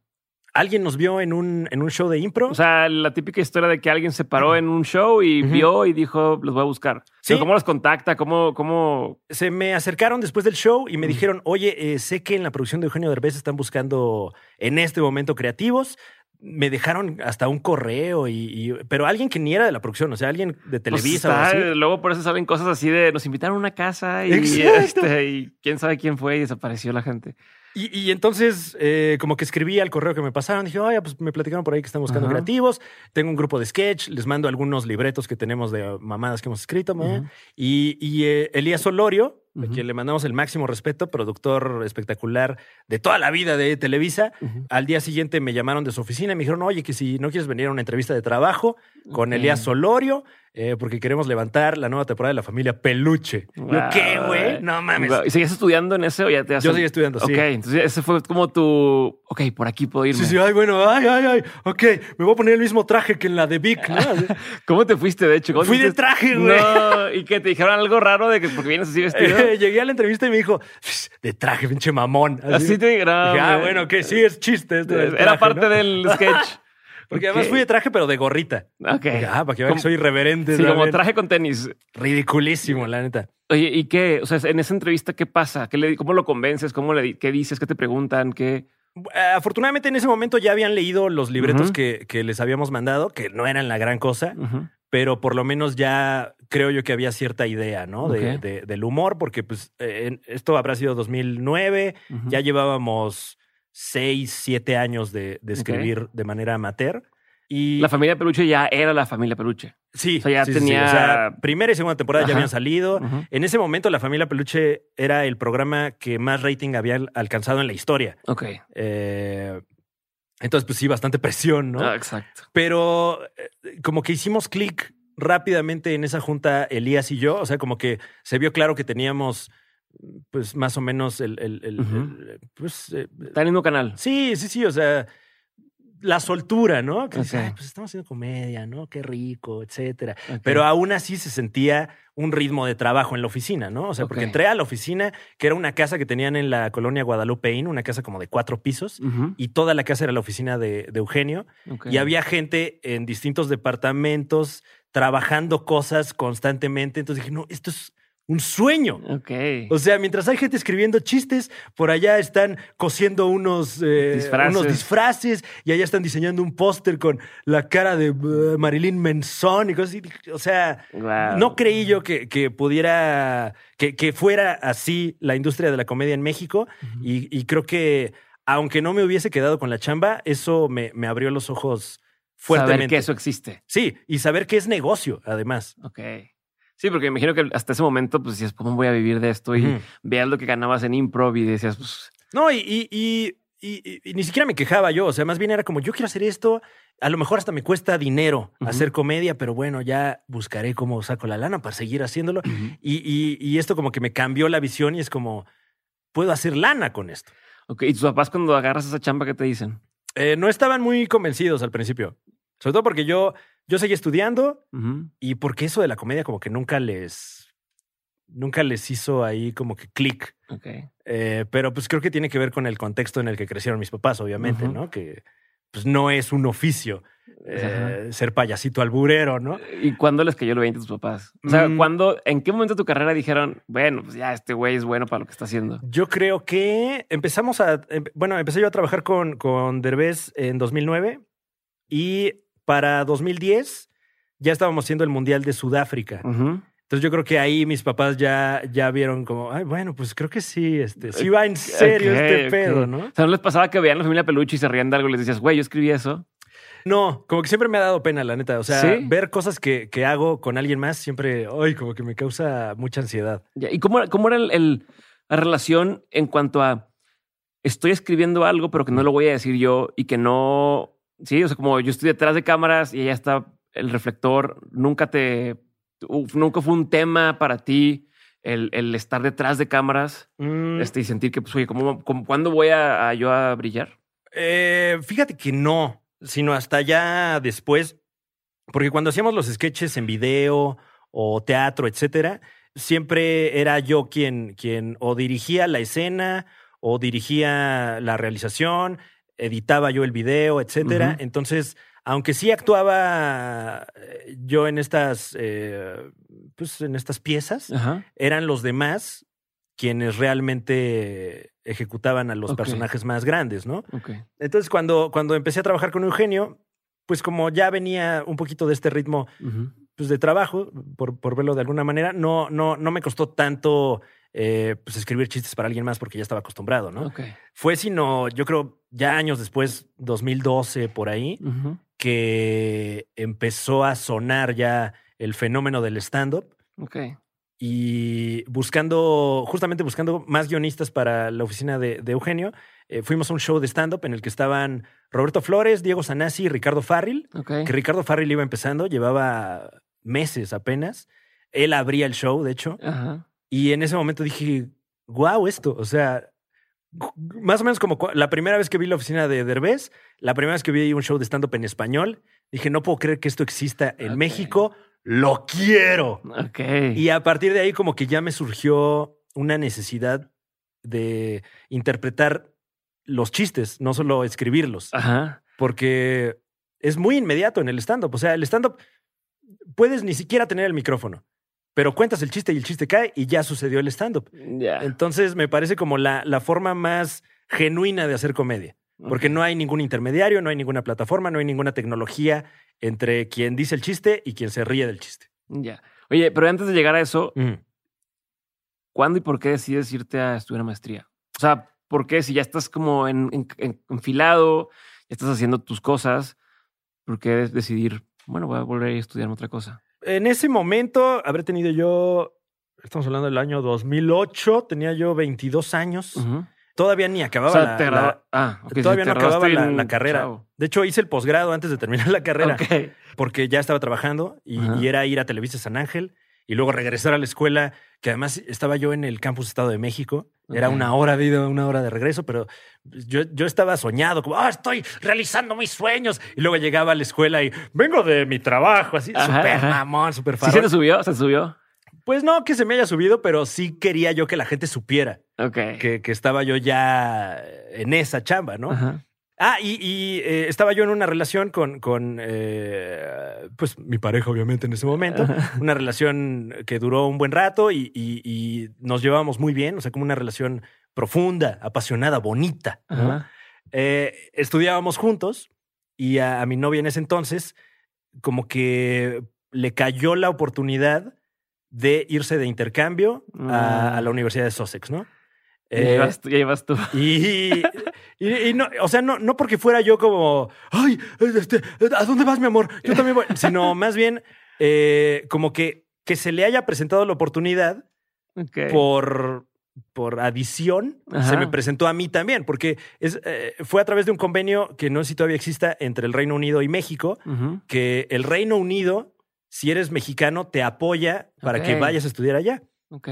Alguien nos vio en un, en un show de impro. O sea, la típica historia de que alguien se paró en un show y vio y dijo, los voy a buscar. Sí. Pero ¿Cómo los contacta? ¿Cómo, cómo? se me acercaron después del show y me dijeron, oye, eh, sé que en la producción de Eugenio Derbez están buscando en este momento creativos. Me dejaron hasta un correo, y, y- pero alguien que ni era de la producción, o sea, alguien de Pues Televisa o está, así. Luego por eso saben cosas así de nos invitaron a una casa y, este, y quién sabe quién fue y desapareció la gente. Y, y entonces, eh, como que escribí al correo que me pasaron, dije, oye, pues me platicaron por ahí que están buscando Ajá. creativos. Tengo un grupo de sketch, les mando algunos libretos que tenemos de mamadas que hemos escrito. Y, y, eh, Elías Olorio, a quien le mandamos el máximo respeto, productor espectacular de toda la vida de Televisa. Al día siguiente me llamaron de su oficina y me dijeron, oye, que si no quieres venir a una entrevista de trabajo con. Elías Solorio, eh, porque queremos levantar la nueva temporada de la familia Peluche. Yo, Wow, ¿Qué, güey? No mames. Wow. ¿Y seguías estudiando en ese o ya te has Yo seguí estudiando, sí. Ok, entonces ese fue como tu. Ok, por aquí puedo irme. Sí, sí, ay, bueno, ay, ay, ay, ok, me voy a poner el mismo traje que en la de Vic, ¿no? Así. ¿Cómo te fuiste, de hecho? ¿Cómo Fui de traje, güey. No, y que te dijeron algo raro de que porque vienes así vestido. Eh, Llegué a la entrevista y me dijo, de traje, pinche mamón. así te dijeron. Dije, ah, bueno, que sí, es chiste. Era traje, parte ¿no? del sketch. Porque además fui de traje, pero de gorrita. Ok. Ah, para que vean que soy irreverente. Sí, como traje con tenis. Ridiculísimo, la neta. Oye, ¿y qué? O sea, en esa entrevista, ¿qué pasa? ¿Qué le, ¿Cómo lo convences? ¿Cómo le, ¿Qué dices? ¿Qué te preguntan? ¿Qué? Eh, Afortunadamente en ese momento ya habían leído los libretos que, que les habíamos mandado, que no eran la gran cosa, pero por lo menos ya creo yo que había cierta idea, ¿no? De- de- del humor, porque pues eh, esto habrá sido 2009, Ujú. ya llevábamos seis, siete años de, de escribir de manera amateur. Y La familia Peluche ya era la familia Peluche. sí, o sea, ya sí, sí, sí. tenía- O sea, primera y segunda temporada ya habían salido. En ese momento, La Familia Peluche era el programa que más rating había alcanzado en la historia. Ok. Eh, entonces, pues sí, bastante presión, ¿no? Ah, exacto. Pero eh, como que hicimos clic rápidamente en esa junta, Elías y yo. O sea, como que se vio claro que teníamos, pues, más o menos el. el- el- Ujú. el- pues, eh, Está en el mismo canal. sí, sí, sí. O sea, la soltura, ¿no? Que dices, Ok. "Ay, pues estamos haciendo comedia, ¿no? Qué rico, etcétera. Pero aún así se sentía un ritmo de trabajo en la oficina, ¿no? O sea, porque entré a la oficina, que era una casa que tenían en la colonia Guadalupeín, una casa como de cuatro pisos, y toda la casa era la oficina de, de Eugenio. Y había gente en distintos departamentos trabajando cosas constantemente. Entonces dije, no, esto es un sueño. Ok. O sea, mientras hay gente escribiendo chistes, por allá están cosiendo unos, eh, Disfraces. unos disfraces y allá están diseñando un póster con la cara de eh, Marilyn Manson y cosas así. O sea, Wow. no creí yo que, que pudiera, que, que fuera así la industria de la comedia en México y, y creo que aunque no me hubiese quedado con la chamba, eso me, me abrió los ojos Saber fuertemente. que eso existe. Sí, y saber que es negocio, además. Ok. Sí, porque me imagino que hasta ese momento, pues decías, ¿cómo voy a vivir de esto? Y Ujú. veías lo que ganabas en improv y decías, pues, No, y, y- y- y- y- y ni siquiera me quejaba yo. O sea, más bien era como, yo quiero hacer esto. A lo mejor hasta me cuesta dinero hacer comedia, pero bueno, ya buscaré cómo saco la lana para seguir haciéndolo. Y, y- y esto como que me cambió la visión y es como, puedo hacer lana con esto. ok. ¿Y tus papás cuando agarras esa chamba, qué te dicen? Eh, no estaban muy convencidos al principio. Sobre todo porque yo, yo seguía estudiando y porque eso de la comedia como que nunca les, nunca les hizo ahí como que clic. Eh, pero pues creo que tiene que ver con el contexto en el que crecieron mis papás, obviamente. ¿no? Que pues no es un oficio eh, ser payasito alburero, ¿no? ¿Y cuándo les cayó el 20 a tus papás? O sea, Mm. ¿cuándo, en qué momento de tu carrera dijeron, bueno, pues ya este güey es bueno para lo que está haciendo? Yo creo que empezamos a, em- bueno, empecé yo a trabajar con, con Derbez en 2009 y para 2010 ya estábamos haciendo el Mundial de Sudáfrica. Entonces yo creo que ahí mis papás ya, ya vieron como, ay, bueno, pues creo que sí, este, sí va en serio este pedo, ¿no? O sea, ¿no les pasaba que veían la familia Peluche y se rían de algo y les decías, güey, yo escribí eso? No, como que siempre me ha dado pena, la neta. O sea, ¿Sí? ver cosas que, que hago con alguien más siempre, ay, como que me causa mucha ansiedad. ¿Y cómo, cómo era el- el- la relación en cuanto a estoy escribiendo algo, pero que no lo voy a decir yo y que no. Sí, o sea, como yo estoy detrás de cámaras y allá está el reflector, nunca te. uf, nunca fue un tema para ti el, el estar detrás de cámaras Mm, este, y sentir que, pues, oye, ¿cómo, cómo- ¿cuándo voy a, a yo a brillar? eh, fíjate que no, sino hasta ya después, porque cuando hacíamos los sketches en video o teatro, etcétera, siempre era yo quien, quien o dirigía la escena o dirigía la realización, editaba yo el video, etcétera. Entonces, aunque sí actuaba eh, yo en estas, eh, pues en estas piezas, eran los demás quienes realmente ejecutaban a los personajes más grandes, ¿no? Entonces, cuando, cuando empecé a trabajar con Eugenio, pues como ya venía un poquito de este ritmo pues, de trabajo, por, por verlo de alguna manera, no, no, no me costó tanto eh, pues, escribir chistes para alguien más porque ya estaba acostumbrado, ¿no? Fue sino, yo creo, ya años después, 2012 por ahí, que empezó a sonar ya el fenómeno del stand-up Ok. y buscando, justamente buscando más guionistas para la oficina de, de Eugenio, eh, fuimos a un show de stand-up en el que estaban Roberto Flores, Diego Sanasi y Ricardo Farril, que Ricardo Farril iba empezando, llevaba meses apenas. Él abría el show, de hecho, Ajá. Y en ese momento dije, wow, esto, o sea, más o menos como la primera vez que vi la oficina de Derbez, la primera vez que vi un show de stand-up en español, dije, no puedo creer que esto exista en. México, lo quiero. Y a partir de ahí como que ya me surgió una necesidad de interpretar los chistes, no solo escribirlos, Ajá. porque es muy inmediato en el stand-up. O sea, el stand-up puedes ni siquiera tener el micrófono, pero cuentas el chiste y el chiste cae y ya sucedió el stand-up. Entonces me parece como la, la forma más genuina de hacer comedia, porque no hay ningún intermediario, no hay ninguna plataforma, no hay ninguna tecnología entre quien dice el chiste y quien se ríe del chiste. Ya. Oye, pero antes de llegar a eso, Ujú. ¿cuándo y por qué decides irte a estudiar maestría? O sea, ¿por qué si ya estás como en, en- en- enfilado, ya estás haciendo tus cosas, ¿por qué decidir, bueno, voy a volver a estudiar otra cosa? En ese momento habré tenido yo, estamos hablando del año 2008, tenía yo 22 años. Todavía ni O acababa sea, la, te la- ah, todavía no acababa la, carrera. De hecho, hice el posgrado antes de terminar la carrera porque ya estaba trabajando y era ir a Televisa San Ángel y luego regresar a la escuela, que además estaba yo en el campus Estado de México. Era una hora de ida, una hora de regreso, pero yo, yo estaba soñado, como, ah, estoy realizando mis sueños. Y luego llegaba a la escuela y vengo de mi trabajo, así, súper mamón, súper ¿Sí se te subió? ¿Se te subió? Pues no que se me haya subido, pero sí quería yo que la gente supiera que, que estaba yo ya en esa chamba, ¿no? Ajá. Ah, y, y, eh, estaba yo en una relación con, con eh, pues, mi pareja, obviamente, en ese momento. Una relación que duró un buen rato y, y- y nos llevábamos muy bien, o sea, como una relación profunda, apasionada, bonita. Eh, estudiábamos juntos y a, a mi novia en ese entonces, como que le cayó la oportunidad de irse de intercambio a, Ah. a la Universidad de Sussex, ¿no? Ya Eh, ibas tú, ya ibas tú. y, y- y no, o sea, no, no porque fuera yo como, ay, este, ¿a dónde vas, mi amor? Yo también voy. Sino más bien, eh, como que, que se le haya presentado la oportunidad por, por adición, Ajá. se me presentó a mí también, porque es, eh, fue a través de un convenio que no sé si todavía exista entre el Reino Unido y México, que el Reino Unido, si eres mexicano, te apoya para que vayas a estudiar allá. Ok.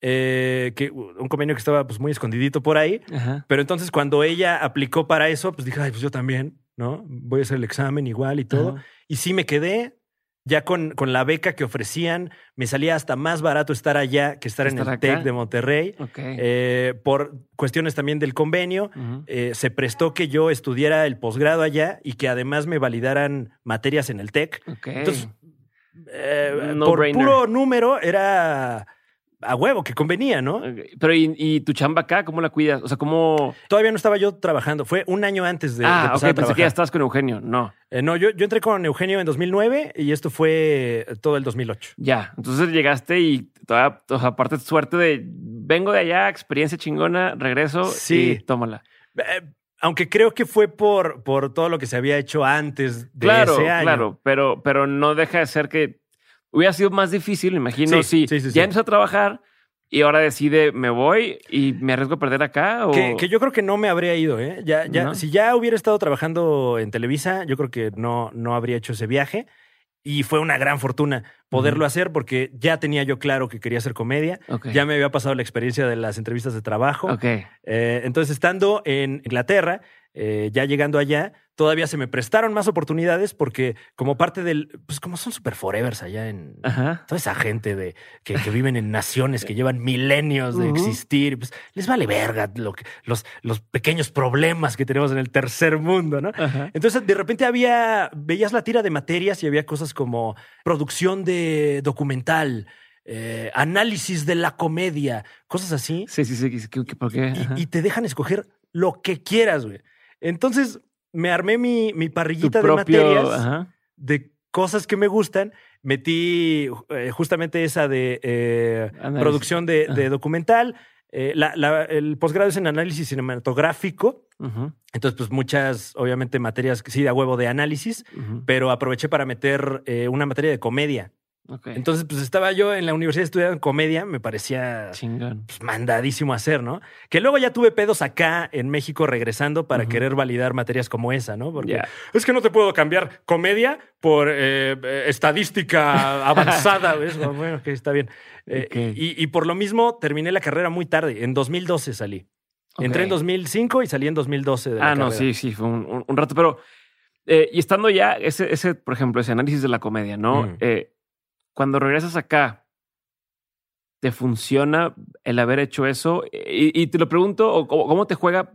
Eh, que, un convenio que estaba pues, muy escondidito por ahí. Ajá. Pero entonces cuando ella aplicó para eso, pues dije, ay, pues yo también, ¿no? Voy a hacer el examen igual y todo. Ajá. Y sí me quedé. Ya con, con la beca que ofrecían, me salía hasta más barato estar allá que estar en el. TEC de Monterrey. Eh, por cuestiones también del convenio, eh, se prestó que yo estudiara el posgrado allá y que además me validaran materias en el TEC. Entonces, No por brainer. puro número era a huevo que convenía, ¿no? Ok. Pero ¿y, y tu chamba acá, cómo la cuidas? O sea, ¿cómo...? Todavía no estaba yo trabajando. Fue un año antes de, de ah, ok, empezar a pensé que ya estabas con Eugenio. No. Eh, no, yo, yo entré con Eugenio en 2009 y esto fue todo el 2008. Ya. Entonces llegaste y todavía, o sea, aparte suerte de vengo de allá, experiencia chingona, regreso Sí. y tómala. Eh, aunque creo que fue por, por todo lo que se había hecho antes de Claro, ese año. claro, pero, pero no deja de ser que hubiera sido más difícil, imagino, Sí, si sí, sí, ya empezó a trabajar y ahora decide me voy y me arriesgo a perder acá o Que, que yo creo que no me habría ido, ¿eh? Ya, ya, ¿No? Si ya hubiera estado trabajando en Televisa, yo creo que no, no habría hecho ese viaje. Y fue una gran fortuna poderlo Ujú. hacer porque ya tenía yo claro que quería hacer comedia. Ok. Ya me había pasado la experiencia de las entrevistas de trabajo. Ok. Eh, entonces, estando en Inglaterra, eh, ya llegando allá, todavía se me prestaron más oportunidades porque como parte del, pues como son super forevers allá en Ajá. toda esa gente de que, que viven en naciones que llevan milenios de existir, pues les vale verga lo que, los, los pequeños problemas que tenemos en el tercer mundo, ¿no? Ajá. Entonces, de repente había, veías la tira de materias y había cosas como producción de documental, eh, análisis de la comedia, cosas así Sí, sí, sí. ¿qué- qué- ¿Por qué? Y, y te dejan escoger lo que quieras, güey. Entonces me armé mi, mi parrillita de materias Ajá. de cosas que me gustan. Metí eh, justamente esa de eh, producción de, de documental. Eh, la- la- el posgrado es en análisis cinematográfico. Entonces, pues muchas, obviamente, materias que sí, de a huevo de análisis, pero aproveché para meter eh, una materia de comedia. Entonces, pues estaba yo en la universidad estudiando comedia, me parecía pues, mandadísimo hacer, ¿no? Que luego ya tuve pedos acá en México regresando para querer validar materias como esa, ¿no? Porque es que no te puedo cambiar comedia por eh, eh, estadística avanzada. ¿ves? Bueno, que está bien. Eh, y, y por lo mismo terminé la carrera muy tarde. En 2012 salí. Entré en Ok. 2005 y salí en 2012 de la Ah, no, sí, sí, fue un, un- un rato, pero eh, y estando ya, ese, ese, por ejemplo, ese análisis de la comedia, ¿no? Mm. Cuando regresas acá, ¿te funciona el haber hecho eso? Y, y te lo pregunto, ¿o ¿cómo, te juega?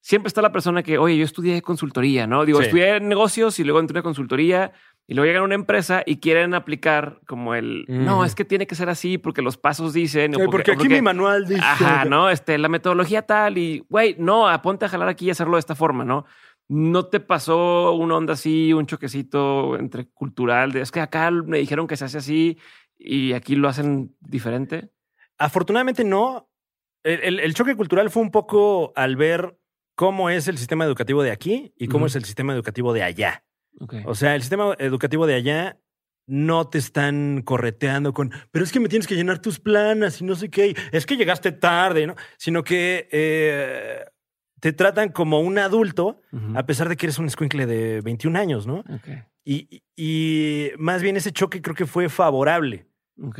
Siempre está la persona que, oye, yo estudié consultoría, ¿no? Digo, Sí. estudié negocios y luego entré a consultoría y luego llegan a una empresa y quieren aplicar como el, Mm. no, es que tiene que ser así porque los pasos dicen. Ay, porque, aquí mi manual dice. Ajá, ¿no? Este, la metodología tal y, güey, no, aponte a jalar aquí y hacerlo de esta forma, ¿no? ¿No te pasó una onda así, un choquecito entre cultural? De, es que acá me dijeron que se hace así y aquí lo hacen diferente. Afortunadamente no. El, el- el choque cultural fue un poco al ver cómo es el sistema educativo de aquí y cómo es el sistema educativo de allá. O sea, el sistema educativo de allá no te están correteando con, pero es que me tienes que llenar tus planas y no sé qué, es que llegaste tarde, ¿no? Sino que eh, te tratan como un adulto, a pesar de que eres un escuincle de 21 años, ¿no? Y, y más bien ese choque creo que fue favorable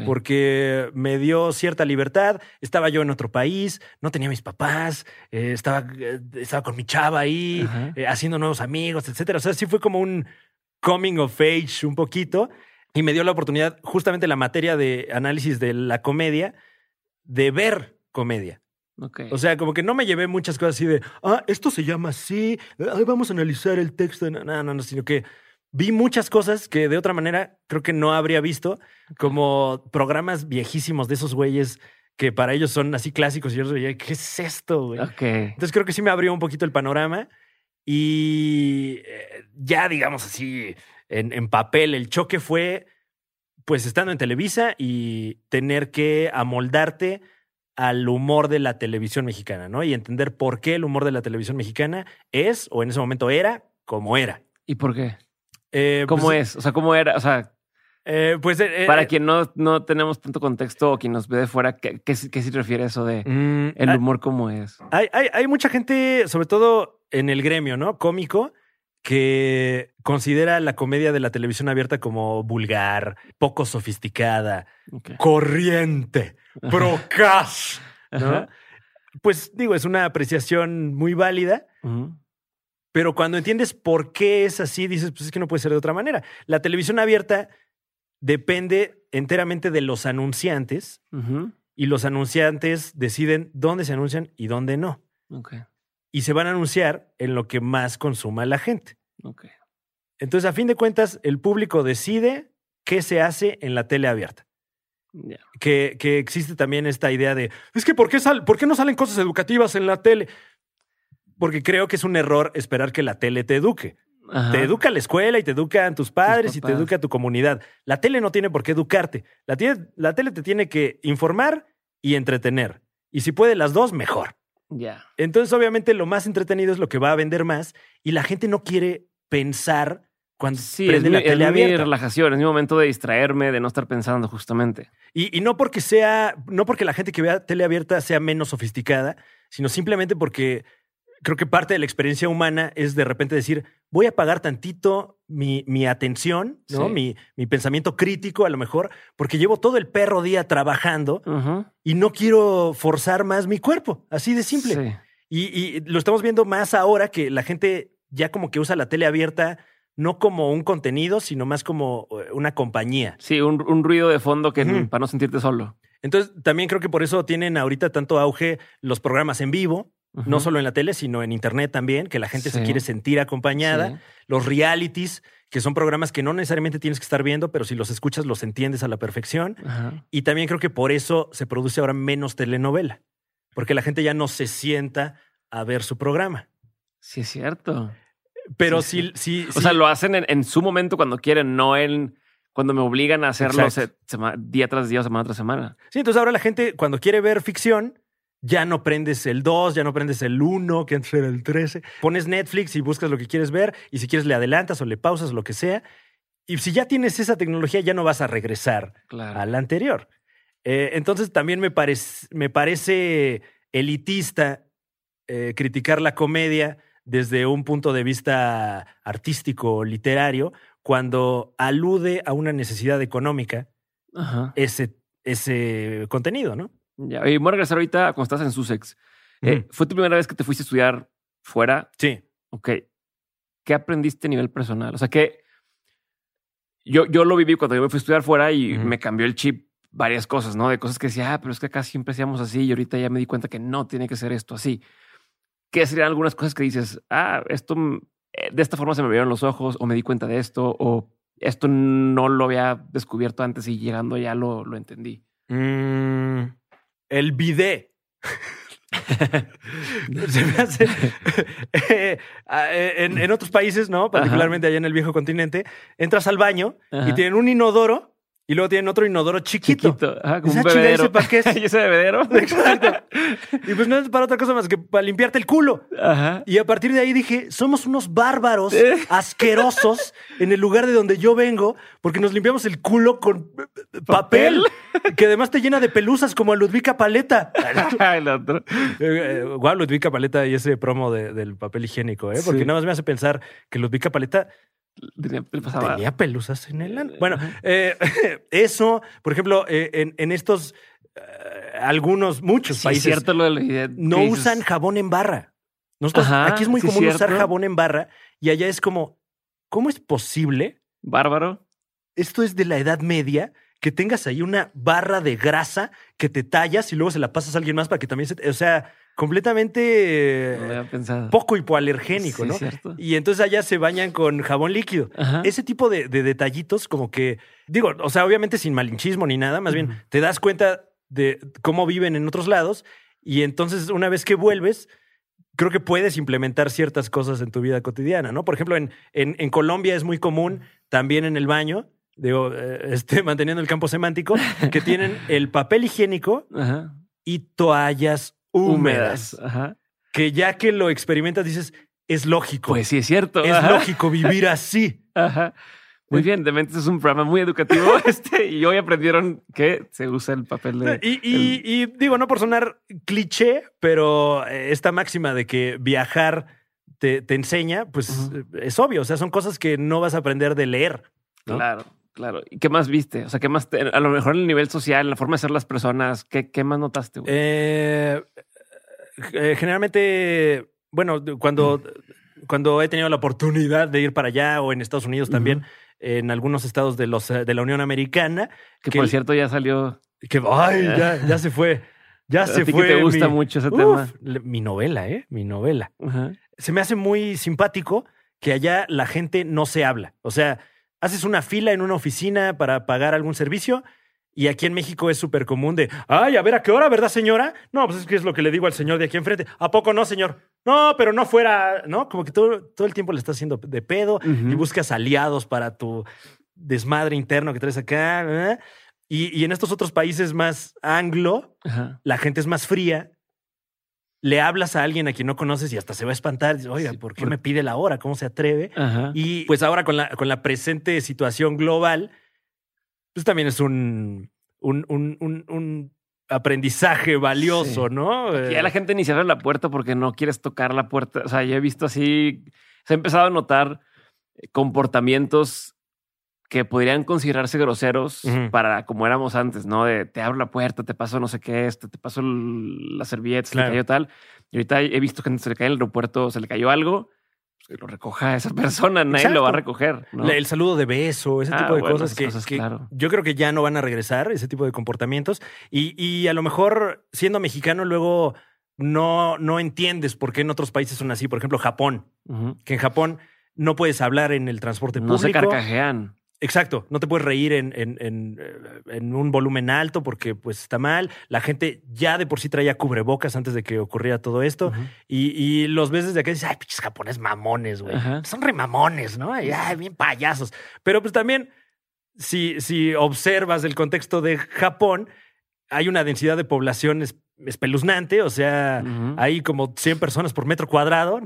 porque me dio cierta libertad. Estaba yo en otro país, no tenía mis papás, eh, estaba, eh, estaba con mi chava ahí, eh, haciendo nuevos amigos, etcétera. O sea, sí fue como un coming of age un poquito y me dio la oportunidad, justamente la materia de análisis de la comedia, de ver comedia. O sea, como que no me llevé muchas cosas así de, ah, esto se llama así, ay, vamos a analizar el texto. No, no, no, sino que vi muchas cosas que de otra manera creo que no habría visto, como programas viejísimos de esos güeyes que para ellos son así clásicos y yo los veía, ¿qué es esto, güey? Entonces creo que sí me abrió un poquito el panorama y eh, ya, digamos así, en, en papel, el choque fue pues estando en Televisa y tener que amoldarte al humor de la televisión mexicana, ¿no? Y entender por qué el humor de la televisión mexicana es, o en ese momento era, como era. ¿Y por qué? Eh, ¿Cómo pues, es? O sea, ¿cómo era? O sea, eh, pues eh, para eh, quien no, no tenemos tanto contexto o quien nos ve de fuera, ¿qué, qué, sí refiere eso de mm, el hay- humor cómo es? Hay, hay, hay mucha gente, sobre todo en el gremio, ¿no? Cómico, que considera la comedia de la televisión abierta como vulgar, poco sofisticada, corriente, procas, ¿no? Pues digo, es una apreciación muy válida, pero cuando entiendes por qué es así, dices, pues es que no puede ser de otra manera. La televisión abierta depende enteramente de los anunciantes y los anunciantes deciden dónde se anuncian y dónde no. Ok. Y se van a anunciar en lo que más consuma la gente. Entonces, a fin de cuentas, el público decide qué se hace en la tele abierta. Que, que existe también esta idea de, es que ¿por qué, sal- ¿por qué no salen cosas educativas en la tele? Porque creo que es un error esperar que la tele te eduque. Ajá. Te educa la escuela y te educan tus padres y te educa tu comunidad. La tele no tiene por qué educarte. La, tiene- la tele te tiene que informar y entretener. Y si puede las dos, mejor. Ya. Entonces, obviamente, lo más entretenido es lo que va a vender más y la gente no quiere pensar cuando Sí, es prende mi, la es tele mi abierta. relajación, es mi momento de distraerme, de no estar pensando justamente. Y, y no porque sea, no porque la gente que vea tele abierta sea menos sofisticada, sino simplemente porque creo que parte de la experiencia humana es de repente decir, voy a pagar tantito mi, mi atención, ¿no? Sí. Mi, mi pensamiento crítico, a lo mejor, porque llevo todo el perro día trabajando y no quiero forzar más mi cuerpo, así de simple. Sí. Y, y lo estamos viendo más ahora que la gente ya como que usa la tele abierta no como un contenido, sino más como eh, una compañía. Sí, un, un ruido de fondo que para no sentirte solo. Entonces, también creo que por eso tienen ahorita tanto auge los programas en vivo, no solo en la tele, sino en internet también, que la gente se quiere sentir acompañada. Sí. Los realities, que son programas que no necesariamente tienes que estar viendo, pero si los escuchas los entiendes a la perfección. Y también creo que por eso se produce ahora menos telenovela, porque la gente ya no se sienta a ver su programa. Sí, es cierto. Pero Sí, sí, sí, O sí- sea, lo hacen en, en su momento cuando quieren, no en cuando me obligan a hacerlo se- sema- día tras día semana tras semana. Sí, entonces ahora la gente cuando quiere ver ficción, ya no prendes el 2, ya no prendes el 1, que antes era el 13. Pones Netflix y buscas lo que quieres ver y si quieres le adelantas o le pausas lo que sea. Y si ya tienes esa tecnología, ya no vas a regresar Claro. a la anterior. Eh, entonces también me, parec- me parece elitista eh, criticar la comedia desde un punto de vista artístico o literario cuando alude a una necesidad económica Ajá. ese, ese contenido, ¿no? Ya. Y voy a regresar ahorita a cuando estás en Sussex. Eh, Ujú. ¿Fue tu primera vez que te fuiste a estudiar fuera? Sí. Ok. ¿Qué aprendiste a nivel personal? O sea, que yo, yo lo viví cuando yo me fui a estudiar fuera y me cambió el chip varias cosas, ¿no? De cosas que decía, ah, pero es que acá siempre hacíamos así y ahorita ya me di cuenta que no tiene que ser esto así. ¿Qué serían algunas cosas que dices, ah, esto mm, eh, de esta forma se me vieron los ojos o me di cuenta de esto o esto no lo había descubierto antes y llegando ya lo, lo entendí? Mm, el bidet. Se me hace. Eh, en, en otros países, ¿no? Particularmente allá en el viejo continente, entras al baño y tienen un inodoro y luego tienen otro inodoro chiquito. Chiquito. Ajá, como Esa un bebedero. ¿ese para qué es? ¿Y ese bebedero? Exacto. Y pues no es para otra cosa más que para limpiarte el culo. Ajá. Y a partir de ahí dije, somos unos bárbaros ¿Eh? asquerosos en el lugar de donde yo vengo, porque nos limpiamos el culo con eh, papel, que además te llena de pelusas como a Ludvika Paleta. el otro. Eh, eh, Guau, Ludvika Paleta y ese promo de- del papel higiénico, ¿eh? Porque Sí. nada más me hace pensar que Ludvika Paleta Tenía- pasaba. tenía pelusas en el ano. Bueno, eh, eso, por ejemplo, eh, en, en estos, eh, algunos, muchos Sí, países cierto lo de no dices, usan jabón en barra. Nosotros, Ajá, aquí es muy sí, común usar jabón en barra y allá es como, ¿cómo es posible? Bárbaro. Esto es de la Edad Media que tengas ahí una barra de grasa que te tallas y luego se la pasas a alguien más para que también se... te- O sea, completamente No poco hipoalergénico, Sí, ¿no? cierto. Y entonces allá se bañan con jabón líquido. Ajá. Ese tipo de, de detallitos como que, digo, o sea, obviamente sin malinchismo ni nada, más bien te das cuenta de cómo viven en otros lados y entonces una vez que vuelves, creo que puedes implementar ciertas cosas en tu vida cotidiana, ¿no? Por ejemplo, en, en, en Colombia es muy común, también en el baño, digo, eh, este, manteniendo el campo semántico, que tienen el papel higiénico Ajá. y toallas húmedas, Ajá. que ya que lo experimentas dices, es lógico. Pues sí, es cierto. es Ajá. lógico vivir así. Ajá. Muy bien, Dementes es un programa muy educativo este, y hoy aprendieron que se usa el papel de... Y, y- y digo, no por sonar cliché, pero eh, esta máxima de que viajar te, te enseña, pues eh, es obvio. O sea, son cosas que no vas a aprender de leer. ¿no? Claro, claro. ¿Y qué más viste? O sea, ¿qué más? te- a lo mejor en el nivel social, en la forma de ser las personas, ¿qué, qué más notaste? güey? Eh, eh, generalmente, bueno, cuando, cuando he tenido la oportunidad de ir para allá o en Estados Unidos también, en algunos estados de, los, eh, de la Unión Americana, que que por el- cierto ya salió... que, ay, ya, ya se fue. Ya A se que fue. te gusta mi- mucho ese Uf, tema. Mi novela, ¿eh? Mi novela. Se me hace muy simpático que allá la gente no se habla. O sea, haces una fila en una oficina para pagar algún servicio y aquí en México es súper común de, ay, a ver, ¿a qué hora, verdad, señora? No, pues es que es lo que le digo al señor de aquí enfrente. ¿A poco no, señor? No, pero no fuera, ¿no? Como que todo, todo el tiempo le estás haciendo de pedo y buscas aliados para tu desmadre interno que traes acá. ¿verdad? Y, y en estos otros países más anglo, Ajá. la gente es más fría. Le hablas a alguien a quien no conoces y hasta se va a espantar. Oiga, ¿por qué me pide la hora? ¿Cómo se atreve? Ajá. Y pues ahora con la, con la presente situación global, pues también es un, un, un, un- un aprendizaje valioso, Sí. ¿no? Y ya Eh, la gente ni abre la puerta porque no quieres tocar la puerta. O sea, yo he visto así, se ha empezado a notar eh, comportamientos que podrían considerarse groseros para como éramos antes, ¿no? De te abro la puerta, te paso no sé qué, esto, te paso la servilleta, se le cayó tal. Y ahorita he visto que se le cae en el aeropuerto, se le cayó algo, pues que lo recoja esa persona, nadie lo va a recoger. El saludo de beso, ese Ah, tipo de bueno, cosas que, cosas, que claro. yo creo que ya no van a regresar, ese tipo de comportamientos. Y, y a lo mejor, siendo mexicano, luego no, no entiendes por qué en otros países son así. Por ejemplo, Japón, que en Japón no puedes hablar en el transporte No se público. carcajean. Exacto, no te puedes reír en, en- en, eh, en un volumen alto porque pues está mal. La gente ya de por sí traía cubrebocas antes de que ocurriera todo esto. Y, y los ves desde acá dices, ay, pinches japoneses mamones, güey. Son re mamones, ¿no? Y, ay, bien payasos. Pero pues también, si, si observas el contexto de Japón, hay una densidad de población es- espeluznante, o sea, Ujú. hay como 100 personas por metro cuadrado,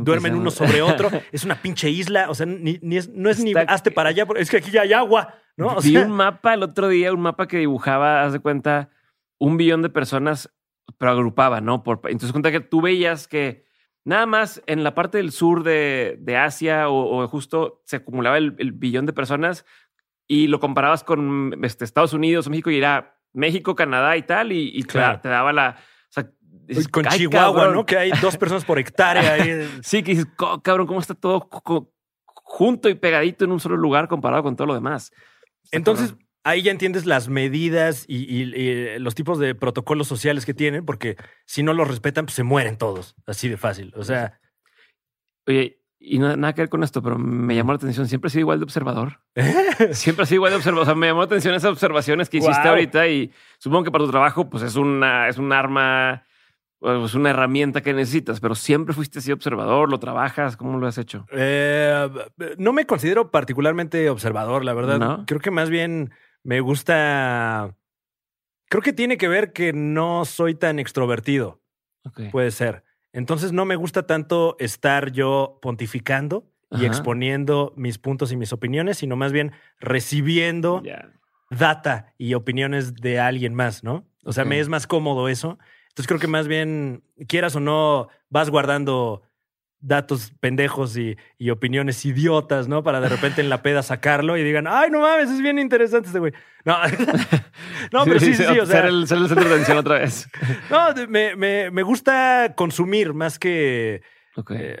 duermen uno sobre otro, es una pinche isla, o sea, ni, ni es, no es ni hazte para allá, es que aquí ya hay agua, ¿no? O Vi sea, un mapa el otro día, un mapa que dibujaba, haz de cuenta, un billón de personas, pero agrupaba, ¿no? Por, entonces cuenta que tú veías que nada más en la parte del sur de, de Asia o, o justo se acumulaba el, el billón de personas y lo comparabas con este, Estados Unidos o México y era México, Canadá y tal, y, Claro. te, daba la... O sea, dices, con "Ay, Chihuahua, cabrón". ¿no? Que hay dos personas por hectárea. ahí. Sí, que dices, "Co- cabrón, ¿cómo está todo junto y pegadito en un solo lugar comparado con todo lo demás? Está Entonces, cabrón. ahí ya entiendes las medidas y, y- y los tipos de protocolos sociales que tienen, porque si no los respetan, pues se mueren todos, así de fácil. O sea, Oye, y no- nada que ver con esto, pero me llamó la atención. Siempre he sido igual de observador. Siempre he sido igual de observador. O sea, me llamó la atención esas observaciones que hiciste ahorita y supongo que para tu trabajo, pues es una, es un arma, es una herramienta que necesitas, pero siempre fuiste así observador, lo trabajas, ¿cómo lo has hecho? Eh, no me considero particularmente observador, la verdad. ¿No? Creo que más bien me gusta. Creo que tiene que ver que no soy tan extrovertido, puede ser. Entonces no me gusta tanto estar yo pontificando y exponiendo mis puntos y mis opiniones, sino más bien recibiendo data y opiniones de alguien más, ¿no? O sea, me es más cómodo eso. Entonces creo que más bien, quieras o no, vas guardando datos pendejos y, y opiniones idiotas, ¿no? Para de repente en la peda sacarlo y digan, ay, no mames, es bien interesante este güey. No, no pero sí, sí, sí, o sea, Ser el, ser el centro de atención otra vez. no, me, me, me gusta consumir más que, Ok. Eh,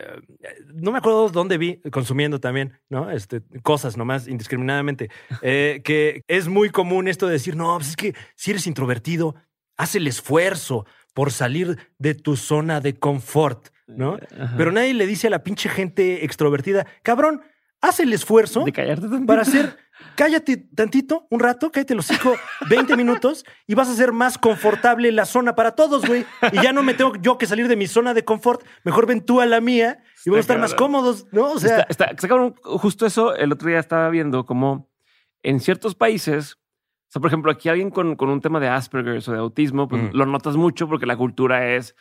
no me acuerdo dónde vi, consumiendo también, ¿no? Este, cosas nomás, indiscriminadamente. Eh, que es muy común esto de decir, no, pues es que si eres introvertido, haz el esfuerzo por salir de tu zona de confort, ¿no? Ajá. Pero nadie le dice a la pinche gente extrovertida, cabrón, haz el esfuerzo de callarte tantito. para hacer, cállate tantito, un rato, cállate los hocico 20 minutos y vas a hacer más confortable la zona para todos, güey. Y ya no me tengo yo que salir de mi zona de confort, mejor ven tú a la mía y vamos a estar más cómodos, ¿no? O sea, está, está- justo eso, el otro día estaba viendo como en ciertos países, o sea, por ejemplo, aquí alguien con, con un tema de Asperger o de autismo, pues Mm. lo notas mucho porque la cultura es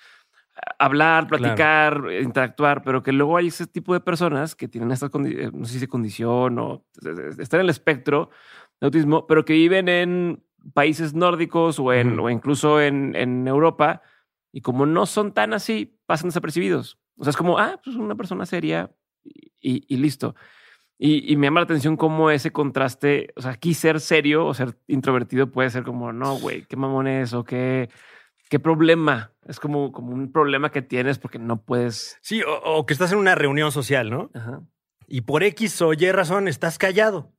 eh, hablar, platicar, eh, interactuar, pero que luego hay ese tipo de personas que tienen esta eh, no sé si condición o están en el espectro de autismo, pero que viven en países nórdicos o, en, o incluso en, en Europa y como no son tan así, pasan desapercibidos. O sea, es como, ah, pues una persona seria y, y listo. Y, y me llama la atención cómo ese contraste, o sea, aquí ser serio o ser introvertido puede ser como, no, güey, qué mamón es o qué, qué problema. Es como, como un problema que tienes porque no puedes. sí, o, o que estás en una reunión social, ¿no? Ajá. Y por X o Y razón estás callado.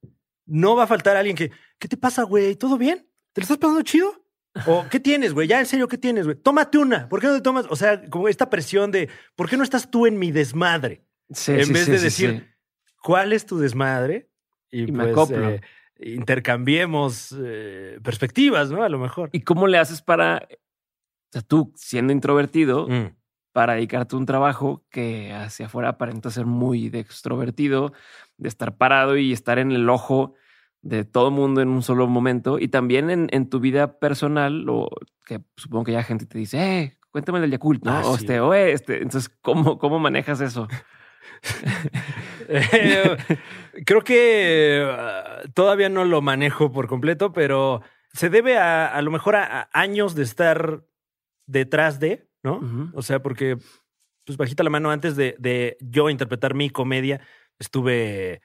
No va a faltar alguien que, ¿qué te pasa, güey? ¿Todo bien? ¿Te lo estás pasando chido? O, ¿qué tienes, güey? Ya, en serio, ¿qué tienes, güey? Tómate una. ¿Por qué no te tomas? O sea, como esta presión de, ¿por qué no estás tú en mi desmadre? Sí, En sí, vez sí, de decir. ¿Cuál es tu desmadre? Y, Y me pues acoplo. eh, intercambiemos eh, perspectivas, ¿no? A lo mejor. ¿Y cómo le haces para, o sea, tú siendo introvertido, Mm. para dedicarte a un trabajo que hacia afuera aparenta ser muy de extrovertido, de estar parado y estar en el ojo de todo el mundo en un solo momento y también en, en tu vida personal, o que supongo que ya gente te dice, eh, cuéntame del Yakult, ¿no? Ah, o sí. este, o este. Entonces, ¿cómo, cómo manejas eso? Eh, Creo que uh, todavía no lo manejo por completo, pero se debe a, a lo mejor a, a años de estar detrás de, ¿no? O sea, porque, pues bajita la mano, antes de, de yo interpretar mi comedia, estuve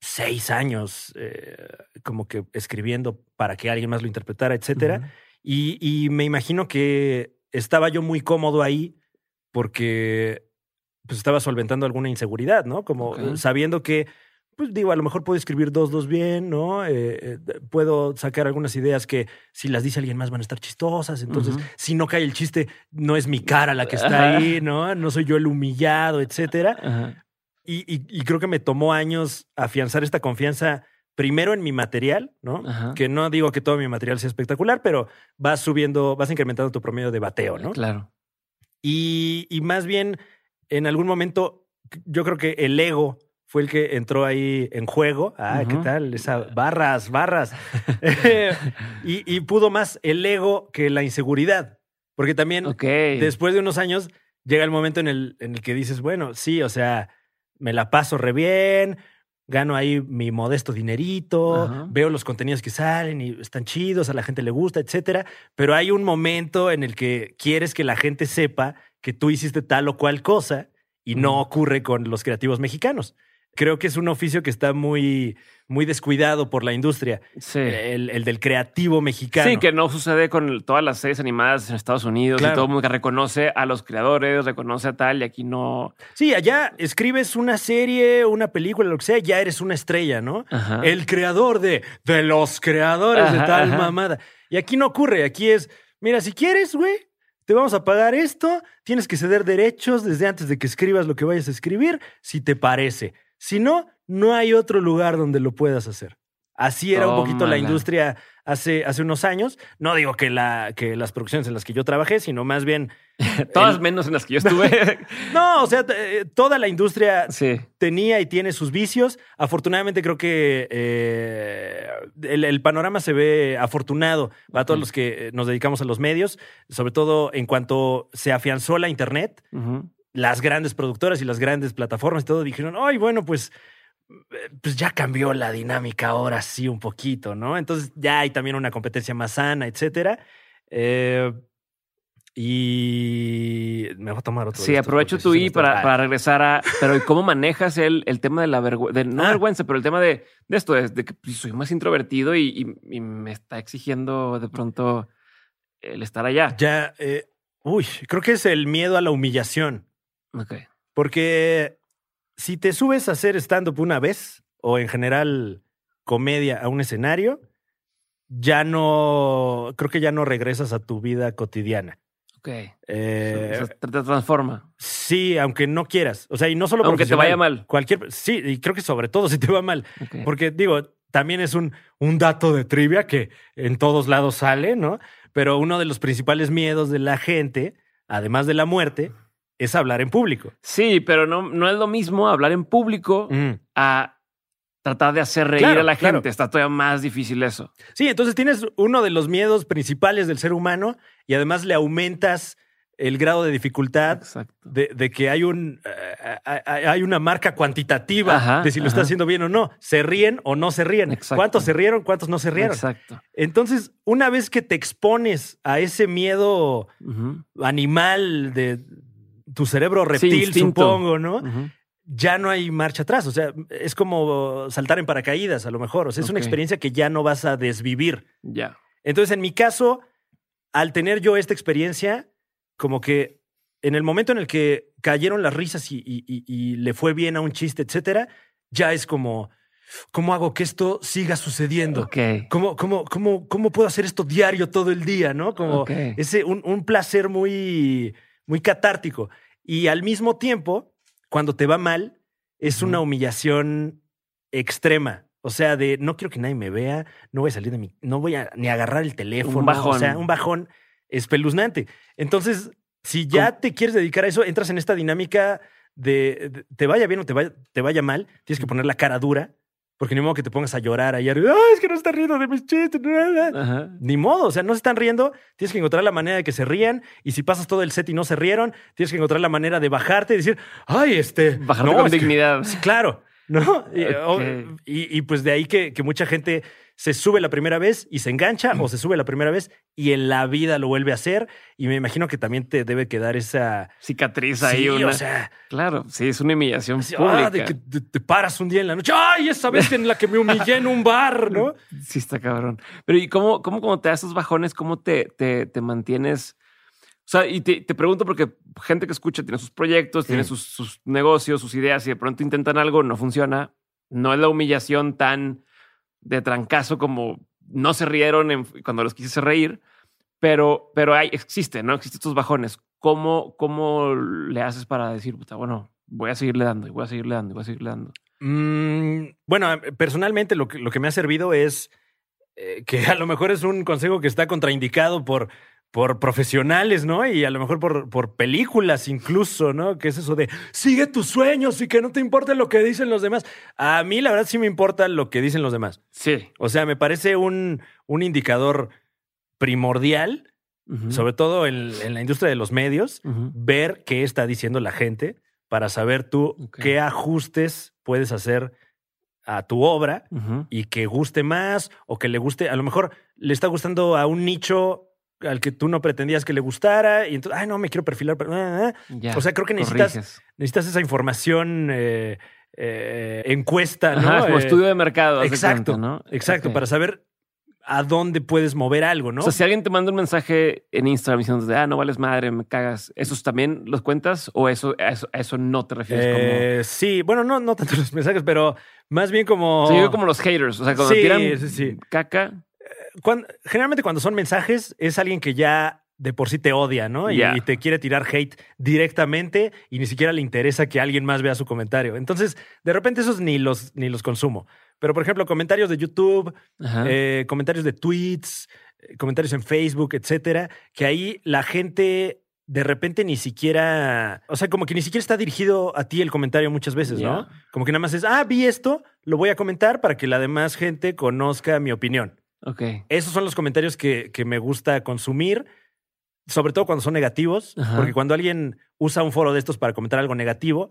seis años eh, como que escribiendo para que alguien más lo interpretara, etcétera. Y me imagino que estaba yo muy cómodo ahí porque pues estaba solventando alguna inseguridad, ¿no? Como sabiendo que, pues digo, a lo mejor puedo escribir dos, dos bien, ¿no? Eh, eh, puedo sacar algunas ideas que si las dice alguien más van a estar chistosas. Entonces, si no cae el chiste, no es mi cara la que está ahí, ¿no? No soy yo el humillado, etcétera. Y, y- y creo que me tomó años afianzar esta confianza primero en mi material, ¿no? Que no digo que todo mi material sea espectacular, pero vas subiendo, vas incrementando tu promedio de bateo, ¿no? Claro. Y, y más bien, en algún momento, yo creo que el ego fue el que entró ahí en juego. Ah, ¿qué tal? Esa, barras, barras. y, y pudo más el ego que la inseguridad. Porque también después de unos años llega el momento en el, en el que dices, bueno, sí, o sea, me la paso re bien, gano ahí mi modesto dinerito, Ajá. veo los contenidos que salen y están chidos, a la gente le gusta, etcétera. Pero hay un momento en el que quieres que la gente sepa que tú hiciste tal o cual cosa y no ocurre con los creativos mexicanos. Creo que es un oficio que está muy, muy descuidado por la industria, Sí. el, el del creativo mexicano. Sí, que no sucede con todas las series animadas en Estados Unidos Claro. y todo el mundo que reconoce a los creadores, reconoce a tal y aquí no. Sí, allá escribes una serie, una película, lo que sea, ya eres una estrella, ¿no? Ajá. El creador de, de los creadores de tal ajá. mamada. Y aquí no ocurre, aquí es, mira, si quieres, güey, te vamos a pagar esto, tienes que ceder derechos desde antes de que escribas lo que vayas a escribir, si te parece. Si no, no hay otro lugar donde lo puedas hacer. Así era un poquito la industria hace, hace unos años. No digo que, la, que las producciones en las que yo trabajé, sino más bien... Todas el- menos en las que yo estuve. No, o sea, eh, toda la industria sí. tenía y tiene sus vicios. Afortunadamente creo que eh, el, el panorama se ve afortunado para todos los que eh, nos dedicamos a los medios, sobre todo en cuanto se afianzó la Internet, las grandes productoras y las grandes plataformas y todo dijeron, ay, bueno, pues, pues ya cambió la dinámica ahora sí un poquito, ¿no? Entonces ya hay también una competencia más sana, etcétera. Eh, y me voy a tomar otro. Sí, aprovecho tu I para, para regresar a. Pero ¿y cómo manejas el, el tema de la vergüenza? No Ah. vergüenza, pero el tema de, de esto, de, de que pues, soy más introvertido y, y- y me está exigiendo de pronto el estar allá. Ya, eh, uy, creo que es el miedo a la humillación. Ok. Porque si te subes a hacer stand-up una vez, o en general comedia a un escenario, ya no, creo que ya no regresas a tu vida cotidiana. Ok. Eh, O sea, te, transforma. sí, aunque no quieras. O sea, y no solo Aunque te vaya mal. Cualquier, sí, y creo que sobre todo si te va mal. Porque digo, también es un, un dato de trivia que en todos lados sale, ¿no? Pero uno de los principales miedos de la gente, además de la muerte, es hablar en público. Sí, pero no, no es lo mismo hablar en público Mm. a tratar de hacer reír Claro, a la claro. gente. Está todavía más difícil eso. Sí, entonces tienes uno de los miedos principales del ser humano y además le aumentas el grado de dificultad de, de que hay un eh, hay hay una marca cuantitativa Ajá, de si lo ajá. está haciendo bien o no. ¿Se ríen o no se ríen? Exacto. ¿Cuántos se rieron? ¿Cuántos no se rieron? Exacto. Entonces, una vez que te expones a ese miedo animal de tu cerebro reptil, supongo, ¿no? Ya no hay marcha atrás. O sea, es como saltar en paracaídas, a lo mejor. O sea, es una Ok. experiencia que ya no vas a desvivir. Ya. Entonces, en mi caso, al tener yo esta experiencia, como que en el momento en el que cayeron las risas y, y- y- y le fue bien a un chiste, etcétera, ya es como, ¿cómo hago que esto siga sucediendo? ¿Cómo, cómo, cómo, ¿Cómo puedo hacer esto diario todo el día? ¿No? Como ese, un, un placer muy, muy catártico. Y al mismo tiempo, cuando te va mal, es una humillación extrema. O sea, de no quiero que nadie me vea, no voy a salir de mi, no voy a ni agarrar el teléfono. bajón. O sea, un bajón espeluznante. Entonces, si ya te quieres dedicar a eso, entras en esta dinámica de, de- te vaya bien o te vaya, te vaya mal, tienes que poner la cara dura, porque ni modo que te pongas a llorar ayer. Ay, es que no se está riendo de mis chistes. Ajá. Ni modo, o sea, no se están riendo, tienes que encontrar la manera de que se rían y si pasas todo el set y no se rieron, tienes que encontrar la manera de bajarte y decir, ay, este... Bajarte no, con es dignidad. Claro, ¿no? Y, pues de ahí que, que mucha gente se sube la primera vez y se engancha o se sube la primera vez y en la vida lo vuelve a hacer y me imagino que también te debe quedar esa... Cicatriz ahí. Sí, una... o sea, Claro, sí, es una humillación así, pública. ah, de que te, te paras un día en la noche, ay, esa vez en la que me humillé en un bar, ¿no? Sí, está cabrón. Pero ¿y cómo, cómo cuando te das esos bajones, cómo te, te, te mantienes? O sea, y te, te pregunto porque gente que escucha tiene sus proyectos, tiene sus, sus negocios, sus ideas y de pronto intentan algo, no funciona. No es la humillación tan de trancazo como no se rieron cuando los quise reír, pero, pero hay, existe, ¿no? Existen estos bajones. ¿Cómo, ¿Cómo le haces para decir, puta, bueno, voy a seguirle dando y voy a seguirle dando y voy a seguirle dando? Mm, bueno, personalmente lo que, lo que me ha servido es eh, que a lo mejor es un consejo que está contraindicado por, por profesionales, ¿no? Y a lo mejor por, por películas incluso, ¿no? Que es eso de sigue tus sueños y que no te importe lo que dicen los demás. A mí la verdad sí me importa lo que dicen los demás. Sí. O sea, me parece un, un indicador primordial, sobre todo en, en la industria de los medios, ver qué está diciendo la gente para saber tú qué ajustes puedes hacer a tu obra y que guste más o que le guste, a lo mejor le está gustando a un nicho al que tú no pretendías que le gustara y entonces, ay, no, me quiero perfilar. pero, ah, ah". Ya, O sea, creo que necesitas, corriges. necesitas esa información eh, eh, encuesta, ¿no? Ajá, como Eh, estudio de mercado. exacto, cuenta, ¿no? Exacto, para saber a dónde puedes mover algo, ¿no? O sea, si alguien te manda un mensaje en Instagram diciendo, ah, no vales madre, me cagas, ¿esos también los cuentas o eso, a eso, a eso no te refieres? Eh, sí, bueno, no, no tanto los mensajes, pero más bien como... como... O sea, yo como los haters, o sea, cuando Sí, tiran sí, sí. caca. Cuando- generalmente cuando son mensajes es alguien que ya de por sí te odia, ¿no? Y, te quiere tirar hate directamente y ni siquiera le interesa que alguien más vea su comentario. Entonces, de repente esos ni los, ni los consumo. Pero, por ejemplo, comentarios de YouTube, eh, comentarios de tweets, eh, comentarios en Facebook, etcétera, que ahí la gente de repente ni siquiera, o sea, como que ni siquiera está dirigido a ti el comentario muchas veces, ¿no? Como que nada más es, ah, vi esto, lo voy a comentar para que la demás gente conozca mi opinión. Ok. Esos son los comentarios que, que me gusta consumir, sobre todo cuando son negativos, Ajá. porque cuando alguien usa un foro de estos para comentar algo negativo,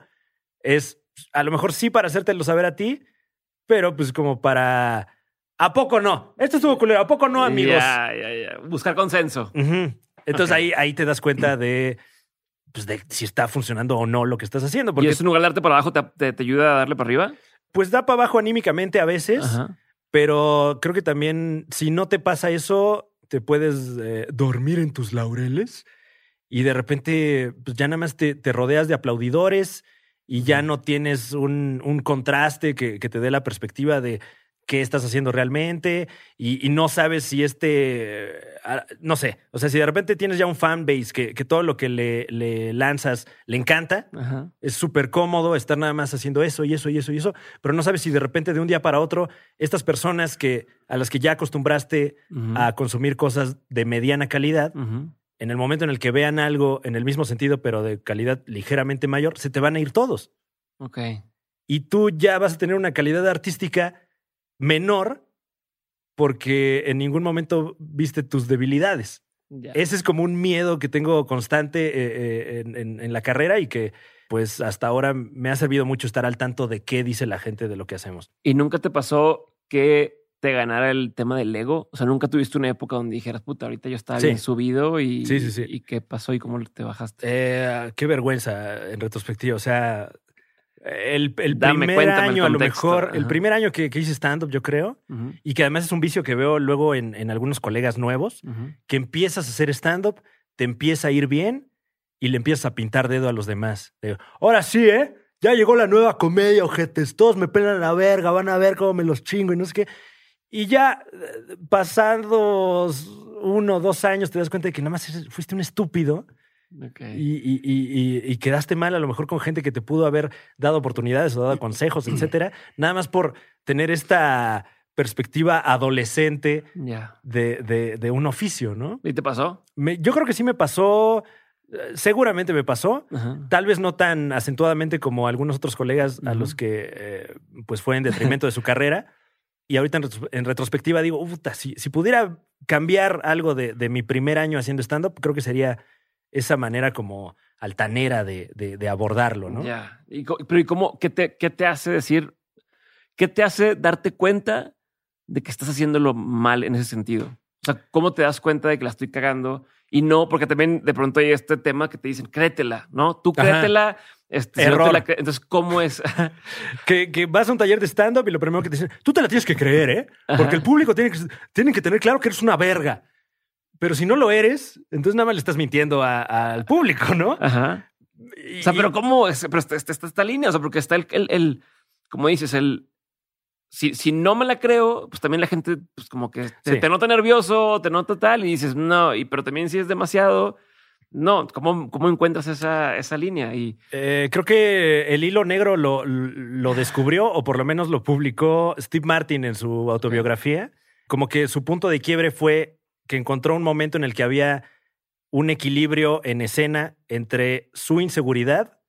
es a lo mejor sí para hacértelo saber a ti, pero pues como para... ¿A poco no? Esto estuvo culero. ¿A poco no, amigos? Ya, ya, ya. Buscar consenso. Ujú. Entonces Ok. ahí, ahí te das cuenta de, pues de si está funcionando o no lo que estás haciendo. ¿Y Porque eso en lugar de darte para abajo te, te- te ayuda a darle para arriba? pues da para abajo anímicamente a veces, Ajá. Pero creo que también si no te pasa eso, te puedes eh, dormir en tus laureles y de repente pues ya nada más te, te rodeas de aplaudidores y ya no tienes un, un contraste que, que te dé la perspectiva de qué estás haciendo realmente y, y no sabes si este, ah, no sé, o sea, si de repente tienes ya un fanbase que, que todo lo que le, le lanzas le encanta, Ajá. es súper cómodo estar nada más haciendo eso y eso y eso y eso, pero no sabes si de repente de un día para otro estas personas que a las que ya acostumbraste a consumir cosas de mediana calidad, en el momento en el que vean algo en el mismo sentido pero de calidad ligeramente mayor, se te van a ir todos Ok. y tú ya vas a tener una calidad artística menor porque en ningún momento viste tus debilidades. Ya. Ese es como un miedo que tengo constante eh, eh, en, en- en la carrera y que pues hasta ahora me ha servido mucho estar al tanto de qué dice la gente de lo que hacemos. ¿Y nunca te pasó que te ganara el tema del ego? O sea, nunca tuviste una época donde dijeras, puta, ahorita yo estaba Sí. bien subido y, Sí, sí, sí. y qué pasó y cómo te bajaste. Eh, qué vergüenza en retrospectiva. O sea, el, el Dame, primer el año, a lo contexto. mejor, el primer año que, que hice stand-up, yo creo, y que además es un vicio que veo luego en, en algunos colegas nuevos, que empiezas a hacer stand-up, te empieza a ir bien y le empiezas a pintar dedo a los demás. De, Ahora sí, ¿eh? Ya llegó la nueva comedia, ojetes. Todos me pelan la verga, van a ver cómo me los chingo y no sé qué. Y ya eh, pasados uno o dos años te das cuenta de que nada más fuiste un estúpido Ok. y, y- y- y- quedaste mal a lo mejor con gente que te pudo haber dado oportunidades o dado consejos, etcétera, nada más por tener esta perspectiva adolescente de, de- de un oficio, ¿no? ¿Y te pasó? Me- yo creo que sí me pasó, eh, seguramente me pasó, Ajá. tal vez no tan acentuadamente como algunos otros colegas a los que eh, pues fue en detrimento de su carrera. Y ahorita en, retros- en retrospectiva digo, puta, si, si pudiera cambiar algo de, de mi primer año haciendo stand-up, creo que sería esa manera como altanera de, de- de abordarlo, ¿no? Ya. ¿Y pero ¿y cómo, qué te, qué te hace decir, qué te hace darte cuenta de que estás haciéndolo mal en ese sentido? O sea, ¿cómo te das cuenta de que la estoy cagando? Y no, porque también de pronto hay este tema que te dicen, créetela, ¿no? Tú créetela. Este, si no te Error. la cre- Entonces, ¿cómo es? Que, que vas a un taller de stand-up y lo primero que te dicen, tú te la tienes que creer, ¿eh? Porque Ajá. el público tiene que, tiene que tener claro que eres una verga. Pero si no lo eres, entonces nada más le estás mintiendo a- al público, ¿no? Ajá. O sea, pero ¿cómo es? Pero está, está- está esta línea, o sea, porque está el, el, el- como dices, el, si, si no me la creo, pues también la gente, pues como que te, Sí. te nota nervioso, te nota tal, y dices, no, y pero también si es demasiado, no, ¿cómo, cómo encuentras esa, esa línea? Y Eh, creo que el hilo negro lo, lo descubrió, o por lo menos lo publicó Steve Martin en su autobiografía. Como que su punto de quiebre fue que encontró un momento en el que había un equilibrio en escena entre su inseguridad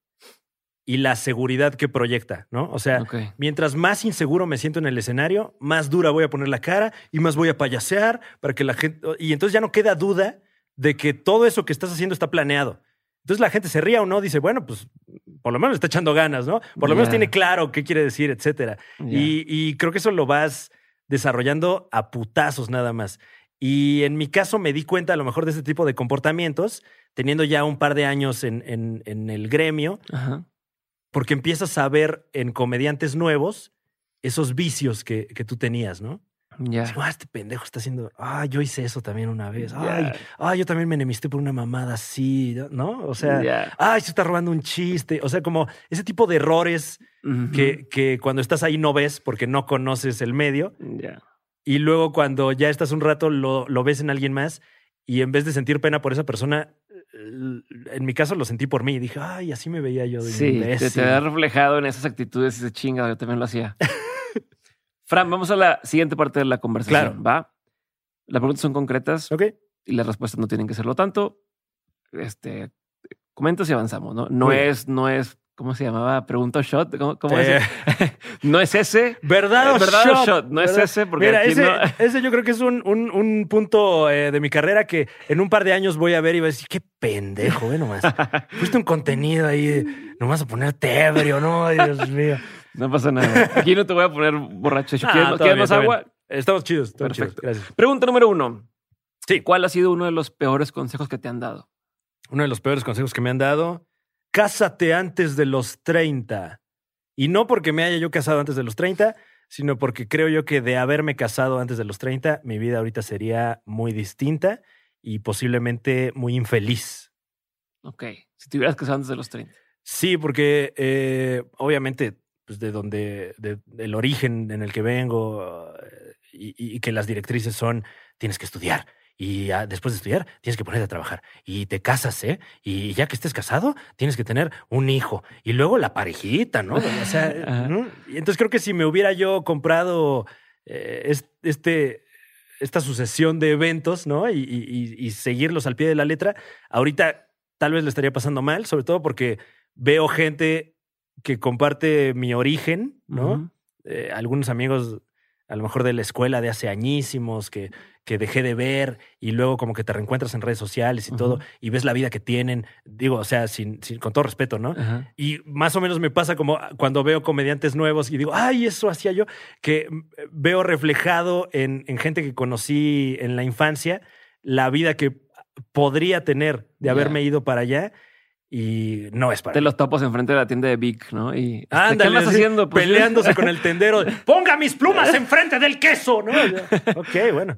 y la seguridad que proyecta, ¿no? O sea, mientras más inseguro me siento en el escenario, más dura voy a poner la cara y más voy a payasear para que la gente... Y entonces ya no queda duda de que todo eso que estás haciendo está planeado. Entonces la gente se ría o no, dice, bueno, pues por lo menos está echando ganas, ¿no? Por lo menos tiene claro qué quiere decir, etcétera. Y, y creo que eso lo vas desarrollando a putazos nada más. Y en mi caso me di cuenta a lo mejor de este tipo de comportamientos, teniendo ya un par de años en, en- en el gremio, Ajá. porque empiezas a ver en comediantes nuevos esos vicios que, que tú tenías, ¿no? Ya. Ah, este pendejo está haciendo, ah, yo hice eso también una vez, ay, ah, yo también me enemisté por una mamada así, ¿no? O sea, Ya. ay, se está robando un chiste, o sea, como ese tipo de errores que, que cuando estás ahí no ves porque no conoces el medio. Y luego cuando ya estás un rato lo, lo ves en alguien más y en vez de sentir pena por esa persona, en mi caso lo sentí por mí. Dije, ay, así me veía yo de Sí, te, imbécil". te ha reflejado en esas actitudes y de chinga, yo también lo hacía. Fran, vamos a la siguiente parte de la conversación. Claro. ¿Va? Las preguntas son concretas Ok. y las respuestas no tienen que serlo tanto. Este, comentas y avanzamos, ¿no? No Muy es, no es, ¿cómo se llamaba? Pregunta o shot. ¿Cómo, cómo Eh, es? no es ese. ¿Verdad o ¿Verdad o shot? No es ese, porque Mira, aquí ese, no- ese yo creo que es un, un- un punto eh, de mi carrera que en un par de años voy a ver y voy a decir, qué pendejo, ve nomás. Fuiste un contenido ahí, eh, nomás a ponerte ebrio, ¿no? Dios mío. No pasa nada. Aquí no te voy a poner borracho. Ah, ¿Quieres, todo ¿quieres bien, más agua? bien. Estamos chidos, estamos chidos. Perfecto. Gracias. Pregunta número uno. Sí. ¿Cuál ha sido uno de los peores consejos que te han dado? Uno de los peores consejos que me han dado, cásate antes de los 30. Y no porque me haya yo casado antes de los 30, sino porque creo yo que de haberme casado antes de los 30, mi vida ahorita sería muy distinta y posiblemente muy infeliz. Ok. Si te hubieras casado antes de los 30. Sí, porque eh, obviamente, pues de donde, de- del origen en el que vengo eh, y, y que las directrices son, tienes que estudiar. Y después de estudiar, tienes que ponerte a trabajar. Y te casas, ¿eh? Y ya que estés casado, tienes que tener un hijo. Y luego la parejita, ¿no? O sea. Y entonces creo que si me hubiera yo comprado eh, es- este, esta sucesión de eventos, ¿no? Y, y- y- y seguirlos al pie de la letra, ahorita tal vez le estaría pasando mal, sobre todo porque veo gente que comparte mi origen, ¿no? Eh, algunos amigos, a lo mejor de la escuela de hace añísimos, que, que dejé de ver y luego como que te reencuentras en redes sociales y todo, y ves la vida que tienen, digo, o sea, sin, sin- con todo respeto, ¿no? Y más o menos me pasa como cuando veo comediantes nuevos y digo, ay, eso hacía yo, que veo reflejado en, en gente que conocí en la infancia, la vida que podría tener de haberme ido para allá y no es para Te mí. los topas enfrente de la tienda de Big, ¿no? Y este, ¿qué Ándale, andas haciendo? Pues, peleándose con el tendero. Ponga mis plumas enfrente del queso, ¿no? Ok, bueno.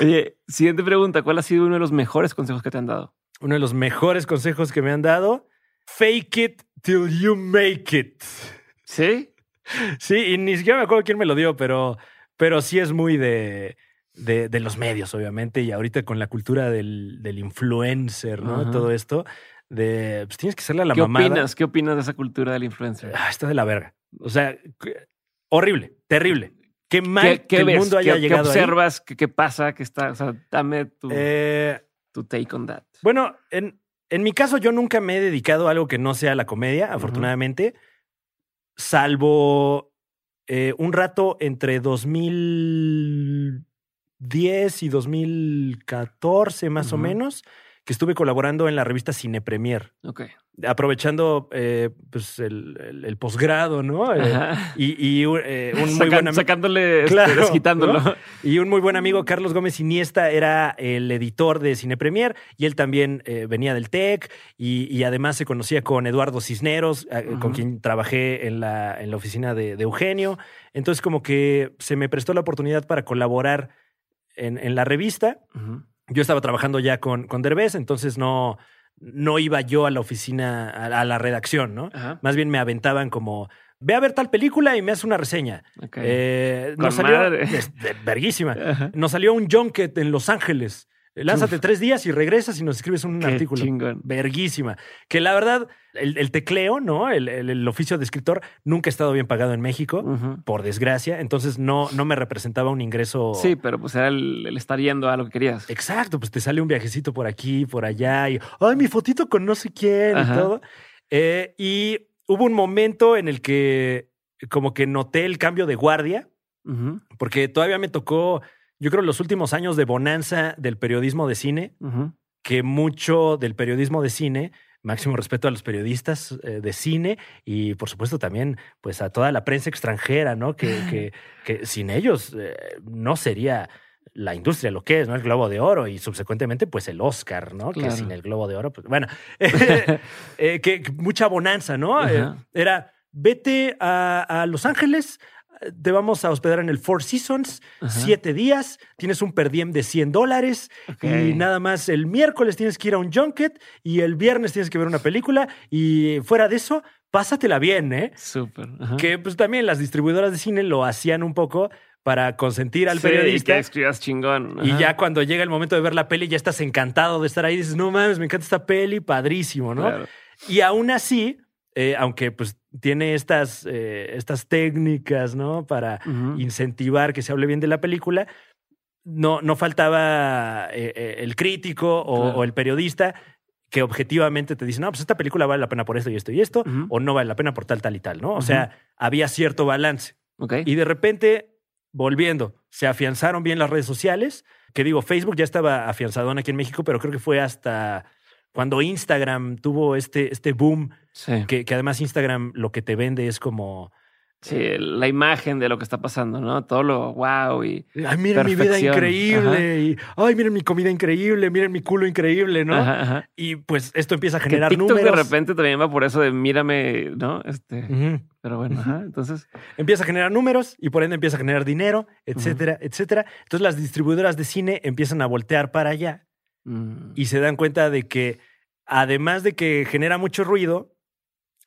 Oye, siguiente pregunta. ¿Cuál ha sido uno de los mejores consejos que te han dado? Uno de los mejores consejos que me han dado, fake it till you make it. ¿Sí? Sí, y ni siquiera me acuerdo quién me lo dio, pero, pero sí es muy de, de, de los medios, obviamente, y ahorita con la cultura del, del influencer, ¿no? Ajá. Todo esto, de pues tienes que serle a la ¿Qué mamada. opinas? ¿Qué opinas de esa cultura del influencer? Ah, está de la verga. O sea, horrible, terrible. Qué mal ¿Qué, que el mundo haya ¿Qué, qué llegado ahí. observas? ¿Qué, qué pasa? ¿Qué está? O sea, dame tu, Eh, tu take on that. Bueno, en, en mi caso yo nunca me he dedicado a algo que no sea la comedia, afortunadamente, salvo eh, un rato entre 2010 y 2014 más o Ujú. menos, que estuve colaborando en la revista Cine Premier, Ok. aprovechando eh, pues el, el- el posgrado, ¿no? Eh, y y, eh, un muy Sacan- buen amigo. sacándole, este, Claro. ¿no? Y un muy buen amigo, Carlos Gómez Iniesta, era el editor de Cine Premier y él también eh, venía del TEC y, y además se conocía con Eduardo Cisneros, eh, con quien trabajé en la, en la oficina de, de Eugenio. Entonces como que se me prestó la oportunidad para colaborar en, en la revista. Ujú. Yo estaba trabajando ya con, con Derbez, entonces no, no iba yo a la oficina, a, a la redacción, ¿no? Ajá. Más bien me aventaban como, ve a ver tal película y me hace una reseña. Ok. Eh, nos salió madre. es de- verguísima. Nos salió un junket en Los Ángeles. Lánzate Uf. tres días y regresas y nos escribes un Qué artículo. chingón. Verguísima. Que la verdad, el, el tecleo, ¿no? El, el- el oficio de escritor nunca ha estado bien pagado en México, por desgracia. Entonces no, no me representaba un ingreso. Sí, pero pues era el, estar yendo a lo que querías. Exacto, pues te sale un viajecito por aquí, por allá, y ay, mi fotito con no sé quién Ajá. y todo. Eh, y hubo un momento en el que como que noté el cambio de guardia, porque todavía me tocó, yo creo, los últimos años de bonanza del periodismo de cine, que mucho del periodismo de cine, máximo respeto a los periodistas eh, de cine y por supuesto también pues a toda la prensa extranjera, ¿no? Que, que, que sin ellos eh, no sería la industria lo que es, ¿no? El Globo de Oro y subsecuentemente pues el Oscar, ¿no? Claro. Que sin el Globo de Oro, pues bueno, eh, que, que mucha bonanza, ¿no? Era, vete a, a Los Ángeles, te vamos a hospedar en el Four Seasons, Ajá. siete días, tienes un per diem de 100 dólares y nada más el miércoles tienes que ir a un junket y el viernes tienes que ver una película y fuera de eso, pásatela bien, ¿eh? Súper. ajá. Que pues también las distribuidoras de cine lo hacían un poco para consentir al Sí, y periodista. que escribas chingón. Y ajá. ya cuando llega el momento de ver la peli, ya estás encantado de estar ahí. Dices, no mames, me encanta esta peli, padrísimo, ¿no? Claro. Y aún así, eh, aunque pues tiene estas, eh, estas técnicas, ¿no? Para incentivar que se hable bien de la película, no, no faltaba eh, eh, el crítico o, Claro. o el periodista que objetivamente te dice, no, pues esta película vale la pena por esto y esto y esto, o no vale la pena por tal, tal y tal, ¿no? O sea, había cierto balance. Ok. Y de repente, volviendo, se afianzaron bien las redes sociales, que digo, Facebook ya estaba afianzadón aquí en México, pero creo que fue hasta cuando Instagram tuvo este, este boom, Sí. que, que además Instagram lo que te vende es como, Sí, la imagen de lo que está pasando, ¿no? Todo lo wow y. ay, miren mi vida increíble, y ay, miren mi comida increíble, miren mi culo increíble, ¿no? Ajá, ajá. Y pues esto empieza a Que generar TikTok números. de repente también va por eso de mírame, ¿no? Este. Pero bueno, ajá. Entonces. Empieza a generar números y por ende empieza a generar dinero, etcétera, etcétera. Entonces las distribuidoras de cine empiezan a voltear para allá mm, y se dan cuenta de que además de que genera mucho ruido,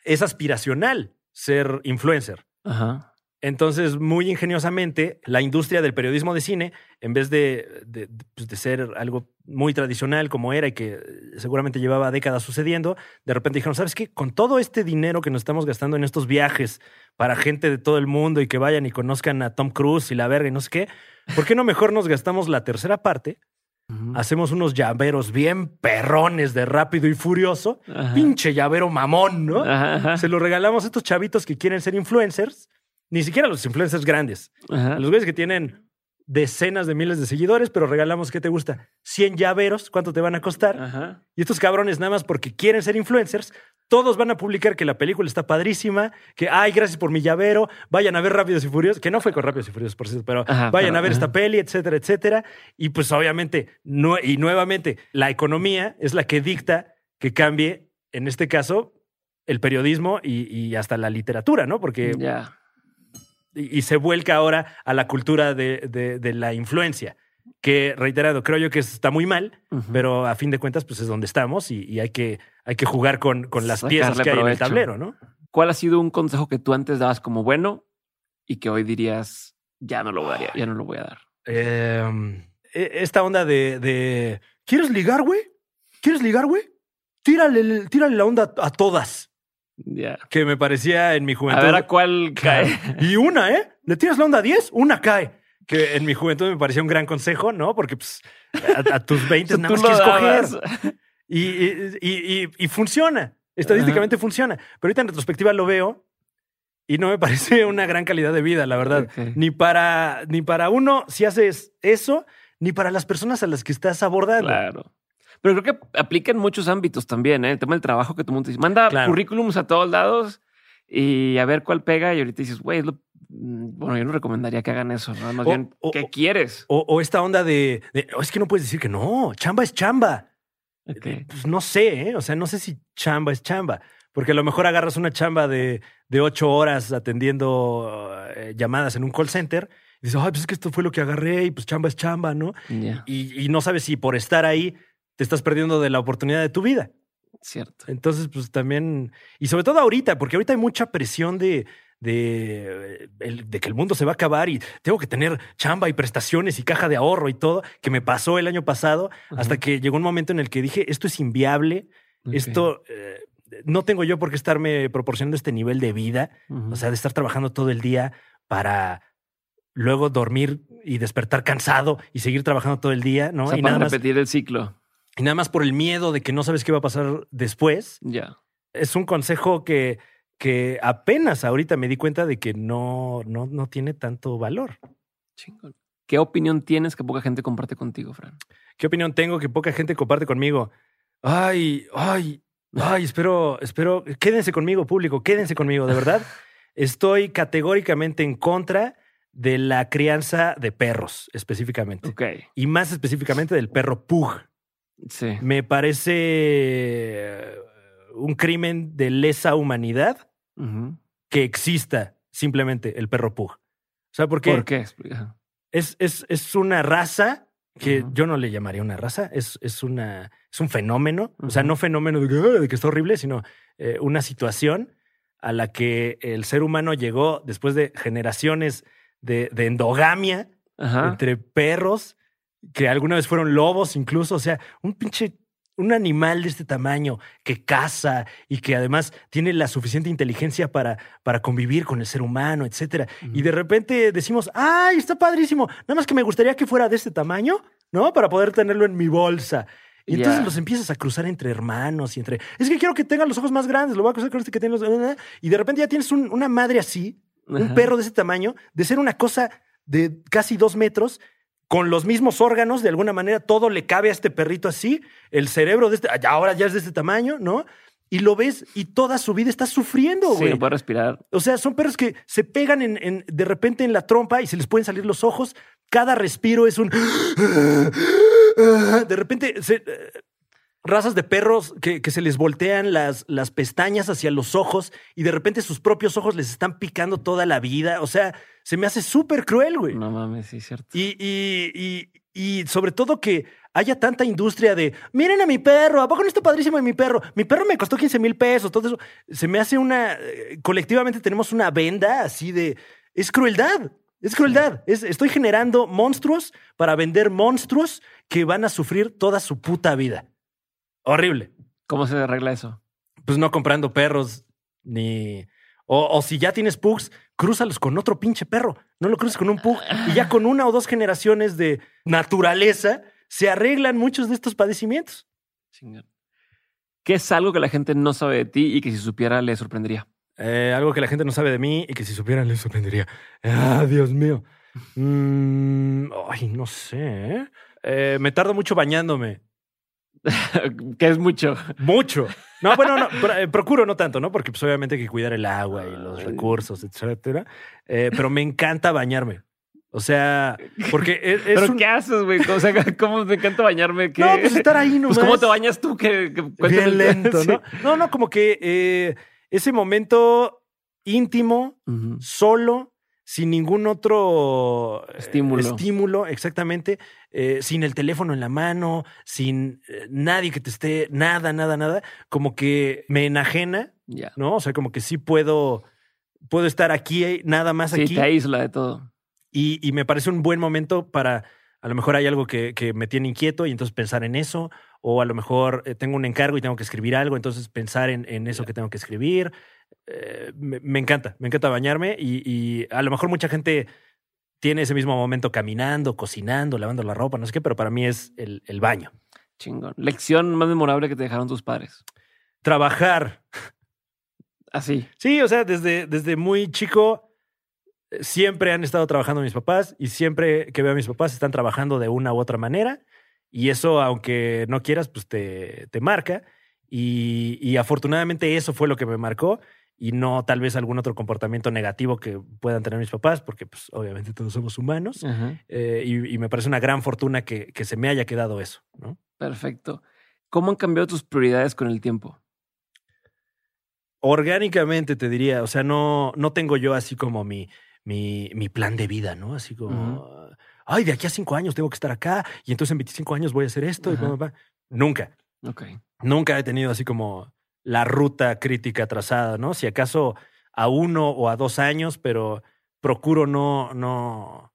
es aspiracional ser influencer. Ajá. Entonces, muy ingeniosamente, la industria del periodismo de cine, en vez de, de, pues, de ser algo muy tradicional como era y que seguramente llevaba décadas sucediendo, de repente dijeron, ¿sabes qué? Con todo este dinero que nos estamos gastando en estos viajes para gente de todo el mundo y que vayan y conozcan a Tom Cruise y la verga y no sé qué, ¿por qué no mejor nos gastamos la tercera parte? Hacemos unos llaveros bien perrones de rápido y furioso. Ajá. Pinche llavero mamón, ¿no? Ajá. Se lo regalamos a estos chavitos que quieren ser influencers, ni siquiera los influencers grandes, Ajá. los güeyes que tienen decenas de miles de seguidores, pero regalamos, ¿qué te gusta? 100 llaveros, ¿cuánto te van a costar? Ajá. Y estos cabrones, nada más porque quieren ser influencers, todos van a publicar que la película está padrísima, que, ay, gracias por mi llavero, vayan a ver Rápidos y Furiosos, que no fue con Rápidos y Furiosos, por cierto, pero Ajá, vayan pero, a ver ajá. esta peli, etcétera, etcétera. Y pues obviamente, no, y nuevamente, la economía es la que dicta que cambie, en este caso, el periodismo y, y hasta la literatura, ¿no? Porque. Y, y se vuelca ahora a la cultura de, de- de la influencia, que reiterado, creo yo que está muy mal, pero a fin de cuentas, pues es donde estamos y, y hay, que, hay que jugar con, con las Sacarle piezas que hay en el tablero, ¿no? ¿Cuál ha sido un consejo que tú antes dabas como bueno y que hoy dirías, ya no lo voy a, ya no lo voy a dar? Eh, esta onda de, de, ¿quieres ligar, güey? ¿Quieres ligar, güey? Tírale la onda a todas, Ya. que me parecía en mi A juventud. ver a cuál cae. Y una, ¿eh? Le tiras la onda a 10, una cae. Que en mi juventud me parecía un gran consejo, ¿no? Porque pues, a, a tus 20 nada más quieres coger. Y, y, y- funciona. Estadísticamente funciona. Pero ahorita en retrospectiva lo veo y no me parece una gran calidad de vida, la verdad. Ni, para, ni para uno si haces eso, ni para las personas a las que estás abordando. Claro. Pero creo que aplica en muchos ámbitos también, ¿eh? El tema del trabajo que todo el mundo dice. Manda Claro. currículums a todos lados y a ver cuál pega. Y ahorita dices, güey, mm, bueno, yo no recomendaría que hagan eso, ¿no? Más O- bien, o- ¿qué o- quieres? O, esta onda de, de, "Oh, es que no puedes decir que no, chamba es chamba. Ok. Pues no sé, ¿eh? o sea, no sé si chamba es chamba, porque a lo mejor agarras una chamba de, de ocho horas atendiendo eh, llamadas en un call center y dices, ay, pues es que esto fue lo que agarré y pues chamba es chamba, ¿no? Y no sabes si por estar ahí te estás perdiendo de la oportunidad de tu vida. cierto. Entonces, pues también, y sobre todo ahorita, porque ahorita hay mucha presión de, de, que el mundo se va a acabar y tengo que tener chamba y prestaciones y caja de ahorro y todo, que me pasó el año pasado, hasta que llegó un momento en el que dije, esto es inviable, esto eh, no tengo yo por qué estarme proporcionando este nivel de vida, o sea, de estar trabajando todo el día para luego dormir y despertar cansado y seguir trabajando todo el día, ¿no? O sea, y, para nada más, repetir el ciclo. Y nada más por el miedo de que no sabes qué va a pasar después. Ya. Es un consejo que, que apenas ahorita me di cuenta de que no, no, no tiene tanto valor. Chingón. ¿Qué opinión tienes que poca gente comparte contigo, Fran? ¿Qué opinión tengo que poca gente comparte conmigo? Ay, ay, ay, espero, espero, quédense conmigo, público, quédense conmigo, de verdad. Estoy categóricamente en contra de la crianza de perros, específicamente. Ok. Y más específicamente del perro pug. Sí. Me parece eh, un crimen de lesa humanidad que exista simplemente el perro pug. O sea, porque ¿Por qué? Es, es, es una raza que yo no le llamaría una raza, es, es, una, es un fenómeno. O sea, no fenómeno de que, "Ah", de que está horrible, sino eh, una situación a la que el ser humano llegó después de generaciones de, de endogamia Ajá. entre perros que alguna vez fueron lobos incluso, o sea, un pinche un animal de este tamaño que caza y que además tiene la suficiente inteligencia para, para convivir con el ser humano, etcétera. Y de repente decimos, ¡ay, está padrísimo! Nada más que me gustaría que fuera de este tamaño, ¿no? Para poder tenerlo en mi bolsa. Y entonces los empiezas a cruzar entre hermanos y entre. Es que quiero que tengan los ojos más grandes, lo voy a cruzar con este que tiene los. Y de repente ya tienes un- una madre así, un perro de ese tamaño, de ser una cosa de casi dos metros, con los mismos órganos, de alguna manera, todo le cabe a este perrito así, el cerebro de este, ya ahora ya es de este tamaño, ¿no? Y lo ves y toda su vida está sufriendo, Sí, güey. no puede respirar. O sea, son perros que se pegan en, en- de repente en la trompa y se les pueden salir los ojos. Cada respiro es un. De repente, se- razas de perros que, que se les voltean las, las pestañas hacia los ojos y de repente sus propios ojos les están picando toda la vida. O sea, se me hace súper cruel, güey. No mames, sí, cierto. Y, y, y, y sobre todo que haya tanta industria de, miren a mi perro, ¿a poco no está padrísimo de mi perro? Mi perro me costó 15 mil pesos, todo eso. Se me hace una, eh, colectivamente tenemos una venda así de, es crueldad. Es crueldad. Es- estoy generando monstruos para vender monstruos que van a sufrir toda su puta vida. Horrible. ¿Cómo se arregla eso? Pues no comprando perros ni. O, o si ya tienes pugs, crúzalos con otro pinche perro. No lo cruces con un pug. Y ya con una o dos generaciones de naturaleza se arreglan muchos de estos padecimientos. ¿Qué es algo que la gente no sabe de ti y que si supiera le sorprendería? Eh, algo que la gente no sabe de mí y que si supieran les sorprendería. Ah, Dios mío. Mm, ay, no sé. ¿eh? Eh, me tardo mucho bañándome. que es mucho. Mucho. No, bueno, no, eh, procuro no tanto, ¿no? Porque pues, obviamente hay que cuidar el agua y los recursos, etcétera. Eh, pero me encanta bañarme. O sea, porque es, es ¿Pero un- qué haces, güey? O sea, ¿cómo me encanta bañarme? ¿Qué? No, pues estar ahí nomás. Pues, ¿cómo te bañas tú? Que, Bien lento, Sí. ¿no? No, no, como que eh, ese momento íntimo, solo, sin ningún otro eh, Estímulo. estímulo, exactamente, eh, sin el teléfono en la mano, sin eh, nadie que te esté, nada, nada, nada, como que me enajena, Ya. ¿no? O sea, como que sí puedo, puedo estar aquí, nada más Sí, aquí, te aísla de todo. y, y me parece un buen momento para, a lo mejor hay algo que, que me tiene inquieto y entonces pensar en eso, o a lo mejor tengo un encargo y tengo que escribir algo, entonces pensar en, en eso que tengo que escribir. Eh, me, me encanta, me encanta bañarme y, y a lo mejor mucha gente tiene ese mismo momento caminando, cocinando, lavando la ropa, no sé qué, pero para mí es el, el baño. Chingón. Lección más memorable que te dejaron tus padres. Trabajar. Así. Sí, o sea, desde, desde muy chico eh, siempre han estado trabajando mis papás y siempre que veo a mis papás están trabajando de una u otra manera y eso, aunque no quieras, pues te, te marca y, y afortunadamente eso fue lo que me marcó y no tal vez algún otro comportamiento negativo que puedan tener mis papás porque pues obviamente todos somos humanos eh, y, y me parece una gran fortuna que, que se me haya quedado eso, ¿no? Perfecto. ¿Cómo han cambiado tus prioridades con el tiempo? orgánicamente te diría, o sea, no, no tengo yo así como mi, mi, mi plan de vida, ¿no? Así como, ay, de aquí a cinco años tengo que estar acá y entonces en 25 años voy a hacer esto. Y Ajá. bla, bla, bla. Nunca, Ok. nunca he tenido así como la ruta crítica trazada, ¿no? Si acaso a uno o a dos años, pero procuro no, no,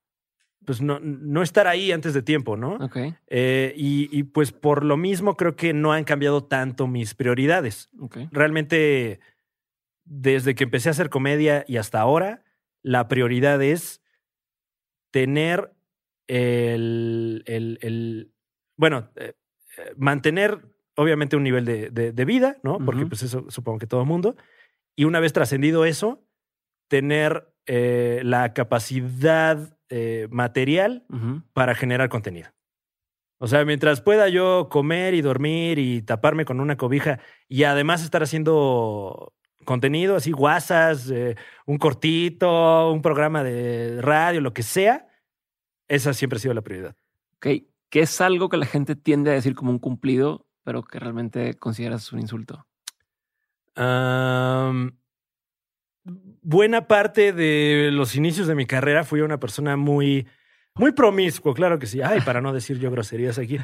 pues no, no estar ahí antes de tiempo, ¿no? Ok. Eh, y, y pues por lo mismo creo que no han cambiado tanto mis prioridades Ok. realmente desde que empecé a hacer comedia y hasta ahora, la prioridad es tener el, el- el- bueno, eh, eh, mantener obviamente un nivel de, de- de vida, ¿no? Porque pues eso supongo que todo el mundo. Y una vez trascendido eso, tener eh, la capacidad eh, material para generar contenido. O sea, mientras pueda yo comer y dormir y taparme con una cobija y además estar haciendo contenido, así guasas, eh, un cortito, un programa de radio, lo que sea, esa siempre ha sido la prioridad. Ok. ¿Qué es algo que la gente tiende a decir como un cumplido, pero que realmente consideras un insulto? Buena parte de los inicios de mi carrera fui una persona muy, muy promiscuo, claro que sí. Ay, para no decir yo groserías aquí.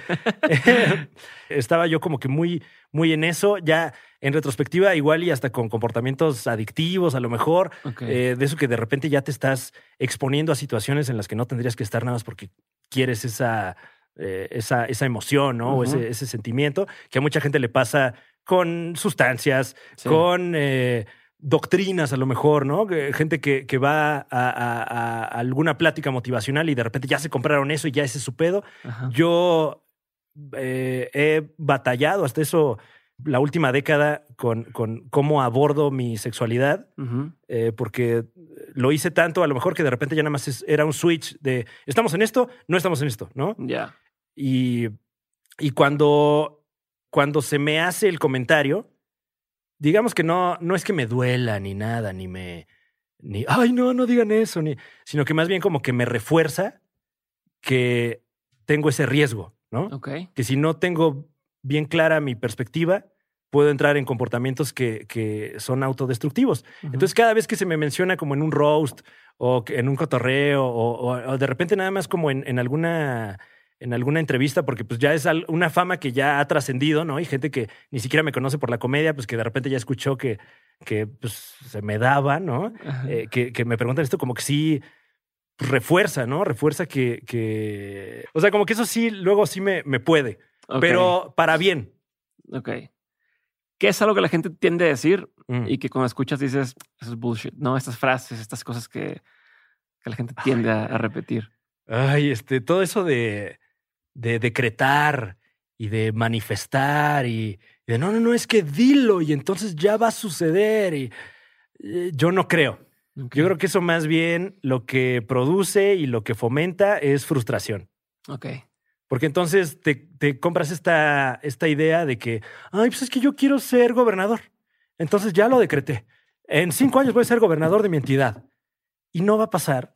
Estaba yo como que muy, muy en eso. Ya en retrospectiva, igual y hasta con comportamientos adictivos, a lo mejor, eh, de eso que de repente ya te estás exponiendo a situaciones en las que no tendrías que estar nada más porque quieres esa, eh, esa, esa emoción, ¿no? O ese, ese sentimiento que a mucha gente le pasa con sustancias, Sí. con eh, doctrinas a lo mejor, ¿no? Gente que, que va a, a- a alguna plática motivacional y de repente ya se compraron eso y ya ese es su pedo. Ajá. Yo eh, he batallado hasta eso la última década con, con cómo abordo mi sexualidad, eh, porque lo hice tanto a lo mejor que de repente ya nada más es- era un switch de estamos en esto, no estamos en esto, ¿no? Ya. Y, y cuando, cuando se me hace el comentario, digamos que no, no es que me duela ni nada, ni me, ni, ay, no, no digan eso, ni, sino que más bien como que me refuerza que tengo ese riesgo, ¿no? Que si no tengo bien clara mi perspectiva, puedo entrar en comportamientos que, que son autodestructivos. Ujú. Entonces, cada vez que se me menciona como en un roast o en un cotorreo o, o- o de repente nada más como en, en alguna en alguna entrevista, porque pues ya es una fama que ya ha trascendido, ¿no? Y gente que ni siquiera me conoce por la comedia, pues que de repente ya escuchó que, que pues, se me daba, ¿no? Eh, que, que me preguntan esto como que sí pues, refuerza, ¿no? Refuerza que, que... O sea, como que eso sí, luego sí me, me puede, pero para bien. Ok. ¿Qué es algo que la gente tiende a decir Mm. y que cuando escuchas dices, eso es bullshit? No, estas frases, estas cosas que, que la gente tiende a, a repetir. Ay, este, todo eso de, de decretar y de manifestar y, y de no, no, no, es que dilo y entonces ya va a suceder. Y eh, yo no creo. Yo creo que eso más bien lo que produce y lo que fomenta es frustración. Ok. Porque entonces te, te compras esta, esta idea de que, ay, pues es que yo quiero ser gobernador. Entonces ya lo decreté. En cinco años voy a ser gobernador de mi entidad. Y no va a pasar.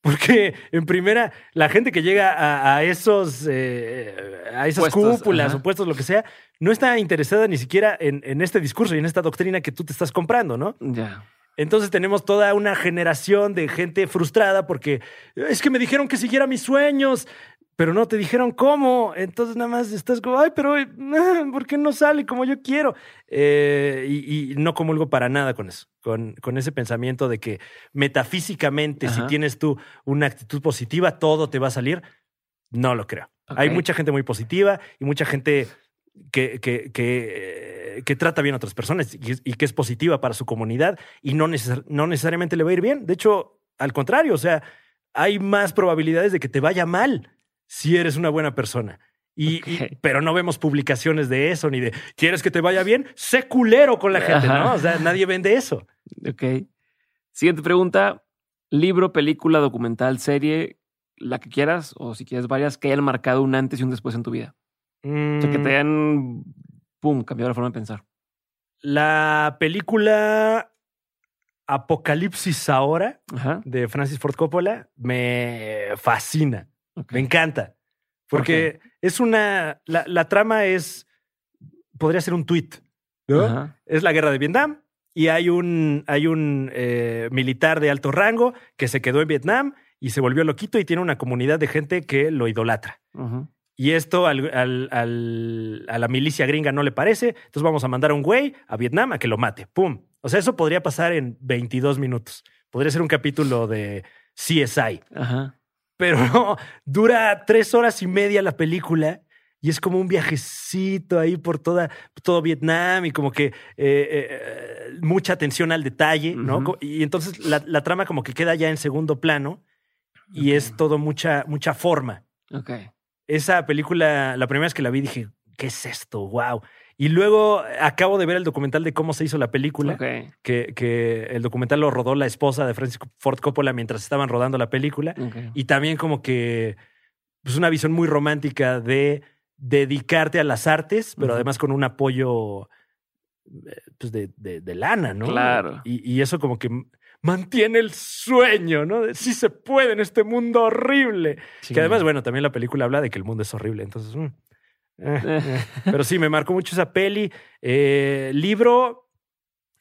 Porque en primera, la gente que llega a, a esos, eh, a esas Puestos, cúpulas ajá. o puestos, lo que sea, no está interesada ni siquiera en, en este discurso y en esta doctrina que tú te estás comprando, ¿no? Ya. Entonces tenemos toda una generación de gente frustrada porque es que me dijeron que siguiera mis sueños, pero no te dijeron cómo. Entonces nada más estás como, ay, pero ¿por qué no sale como yo quiero? Eh, y, y no comulgo para nada con eso, con, con ese pensamiento de que metafísicamente, si tienes tú una actitud positiva, todo te va a salir. No lo creo. Hay mucha gente muy positiva y mucha gente que, que, que, eh, que trata bien a otras personas y, y que es positiva para su comunidad y no, neces- no necesariamente le va a ir bien. De hecho, al contrario, o sea, hay más probabilidades de que te vaya mal si eres una buena persona. Y, pero no vemos publicaciones de eso, ni de ¿quieres que te vaya bien? Sé culero con la gente, Ajá. ¿no? O sea, nadie vende eso. Ok. Siguiente pregunta. Libro, película, documental, serie, la que quieras, o si quieres varias, que hayan marcado un antes y un después en tu vida. O sea, que Mm, te hayan, pum, cambiado la forma de pensar. La película Apocalipsis ahora Ajá. de Francis Ford Coppola me fascina. Me encanta. ¿Por Porque es una. La, la trama es. Podría ser un tweet. Es la guerra de Vietnam y hay un, hay un eh, militar de alto rango que se quedó en Vietnam y se volvió loquito y tiene una comunidad de gente que lo idolatra. Y esto al- al- al- a la milicia gringa no le parece. Entonces vamos a mandar a un güey a Vietnam a que lo mate. ¡Pum! O sea, eso podría pasar en 22 minutos. Podría ser un capítulo de CSI. Ajá. Pero no, dura tres horas y media la película y es como un viajecito ahí por toda, todo Vietnam y como que eh, eh, mucha atención al detalle, ¿no? Y entonces la, la trama como que queda ya en segundo plano y es todo mucha, mucha forma. Ok. Esa película, la primera vez que la vi dije, ¿qué es esto? ¡Wow! Y luego acabo de ver el documental de cómo se hizo la película que, que el documental lo rodó la esposa de Francis Ford Coppola mientras estaban rodando la película. Y también como que pues una visión muy romántica de dedicarte a las artes, pero además con un apoyo eh, pues de, de- de lana, ¿no? Claro. Y, y eso como que mantiene el sueño, ¿no? De sí se puede en este mundo horrible. Que además, bueno, también la película habla de que el mundo es horrible, entonces... mm. Pero sí, me marcó mucho esa peli. Eh, libro,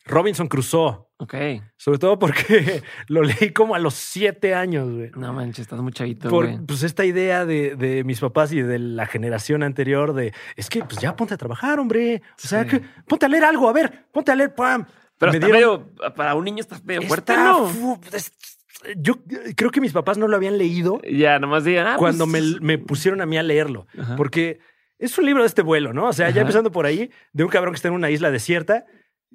Robinson Crusoe. Ok. Sobre todo porque lo leí como a los siete años, güey. No manches, estás muy chavito, Por güey. pues esta idea de, de mis papás y de la generación anterior de es que pues ya ponte a trabajar, hombre. O sea, Sí. que, ponte a leer algo, a ver, ponte a leer, pam. Pero Me está dieron- medio, para un niño está medio fuerte, ¿no? fu- yo creo que mis papás no lo habían leído Ya, nomás digan, ah, cuando pues, me, me pusieron a mí a leerlo. Ajá. Porque es un libro de este vuelo, ¿no? O sea, Ajá. ya empezando por ahí, de un cabrón que está en una isla desierta,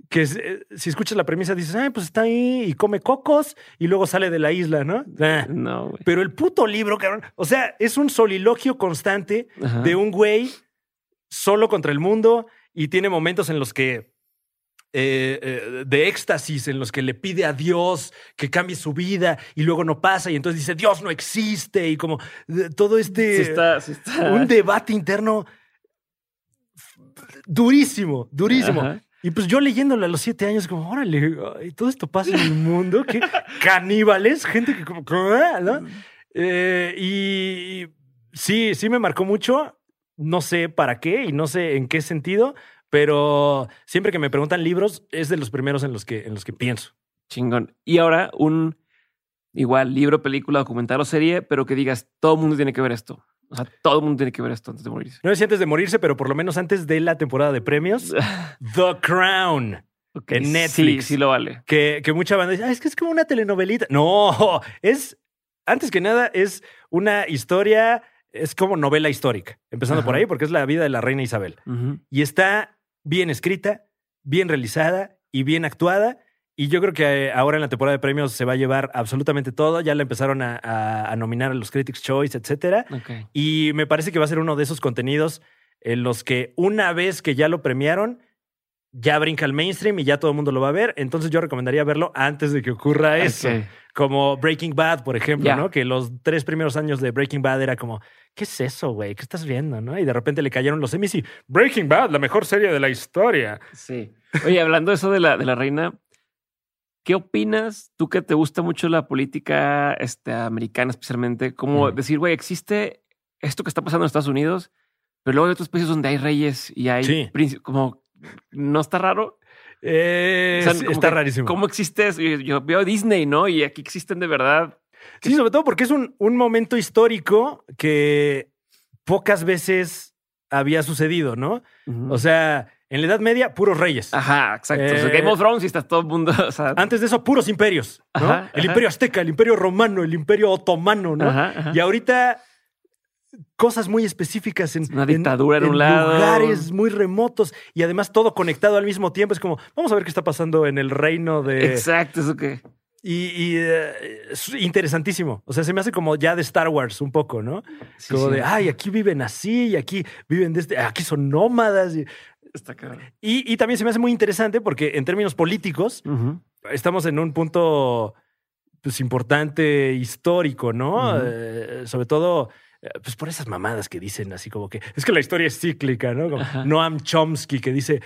que es, eh, si escuchas la premisa dices, ay, pues está ahí y come cocos y luego sale de la isla, ¿no? Ah. No, güey. Pero el puto libro, cabrón, o sea, es un soliloquio constante Ajá. de un güey solo contra el mundo y tiene momentos en los que eh, eh, de éxtasis en los que le pide a Dios que cambie su vida y luego no pasa y entonces dice Dios no existe y como eh, todo este Sí está, sí está. un debate interno durísimo, durísimo. Ajá. Y pues yo leyéndolo a los siete años, como, órale, todo esto pasa en el mundo, que caníbales, gente que como, "Ah", ¿no? Eh, y sí, sí me marcó mucho. No sé para qué y no sé en qué sentido, pero siempre que me preguntan libros, es de los primeros en los que, en los que pienso. Chingón. Y ahora un igual libro, película, documental o serie, pero que digas, todo el mundo tiene que ver esto. O sea, todo el mundo tiene que ver esto antes de morirse. No sé si antes de morirse, pero por lo menos antes de la temporada de premios. The Crown. En Sí, Netflix. sí lo vale. Que, que mucha banda dice, "Ah, es que es como una telenovelita. No, es, antes que nada, es una historia, es como novela histórica. Empezando por ahí, porque es la vida de la reina Isabel. Y está bien escrita, bien realizada y bien actuada. Y yo creo que eh, ahora en la temporada de premios se va a llevar absolutamente todo. Ya la empezaron a, a- a nominar a los Critics' Choice, etcétera. Y me parece que va a ser uno de esos contenidos en los que una vez que ya lo premiaron, ya brinca al mainstream y ya todo el mundo lo va a ver. Entonces yo recomendaría verlo antes de que ocurra eso. Como Breaking Bad, por ejemplo. ¿no? Que los tres primeros años de Breaking Bad era como, ¿qué es eso, güey? ¿Qué estás viendo, no? Y de repente le cayeron los Emmys y Breaking Bad, la mejor serie de la historia. Sí. Oye, hablando de eso de la, de la reina, ¿qué opinas? Tú que te gusta mucho la política este, americana, especialmente, como Mm. decir, güey, existe esto que está pasando en Estados Unidos, pero luego hay otros países donde hay reyes y hay Sí. príncipes, como no está raro. Eh, O sea, está que, rarísimo. ¿Cómo existe eso? Yo, yo veo Disney, ¿no? Y aquí existen de verdad. Sí, sobre todo porque es un, un momento histórico que pocas veces había sucedido, ¿no? O sea, en la Edad Media, puros reyes. Ajá, exacto. O sea, Eh, Game of Thrones y está todo el mundo. O sea, Antes de eso, puros imperios, ¿no? Ajá, el ajá. imperio azteca, el imperio romano, el imperio otomano, ¿no? ajá. Y ahorita cosas muy específicas en Una dictadura en un lado. lugares muy remotos y además todo conectado al mismo tiempo. Es como, vamos a ver qué está pasando en el reino de... Exacto, eso que. Y, y, eh, es interesantísimo. O sea, se me hace como ya de Star Wars un poco, ¿no? sí, como sí. de, ay, aquí viven así y aquí viven de este, aquí son nómadas. Y, Está cabrón. y, y también se me hace muy interesante porque en términos políticos estamos en un punto pues importante histórico, ¿no? Eh, sobre todo eh, pues por esas mamadas que dicen así como que es que la historia es cíclica, ¿no? Como Ajá. Noam Chomsky que dice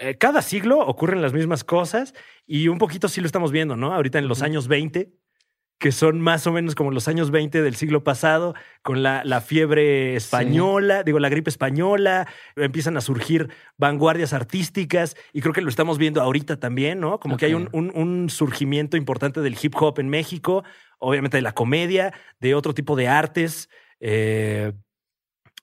eh, cada siglo ocurren las mismas cosas y un poquito sí lo estamos viendo, ¿no? Ahorita en los años 20 que son más o menos como los años 20 del siglo pasado, con la, la fiebre española, digo, la gripe española, empiezan a surgir vanguardias artísticas y creo que lo estamos viendo ahorita también, ¿no? Como que hay un, un- un surgimiento importante del hip hop en México, obviamente de la comedia, de otro tipo de artes. eh,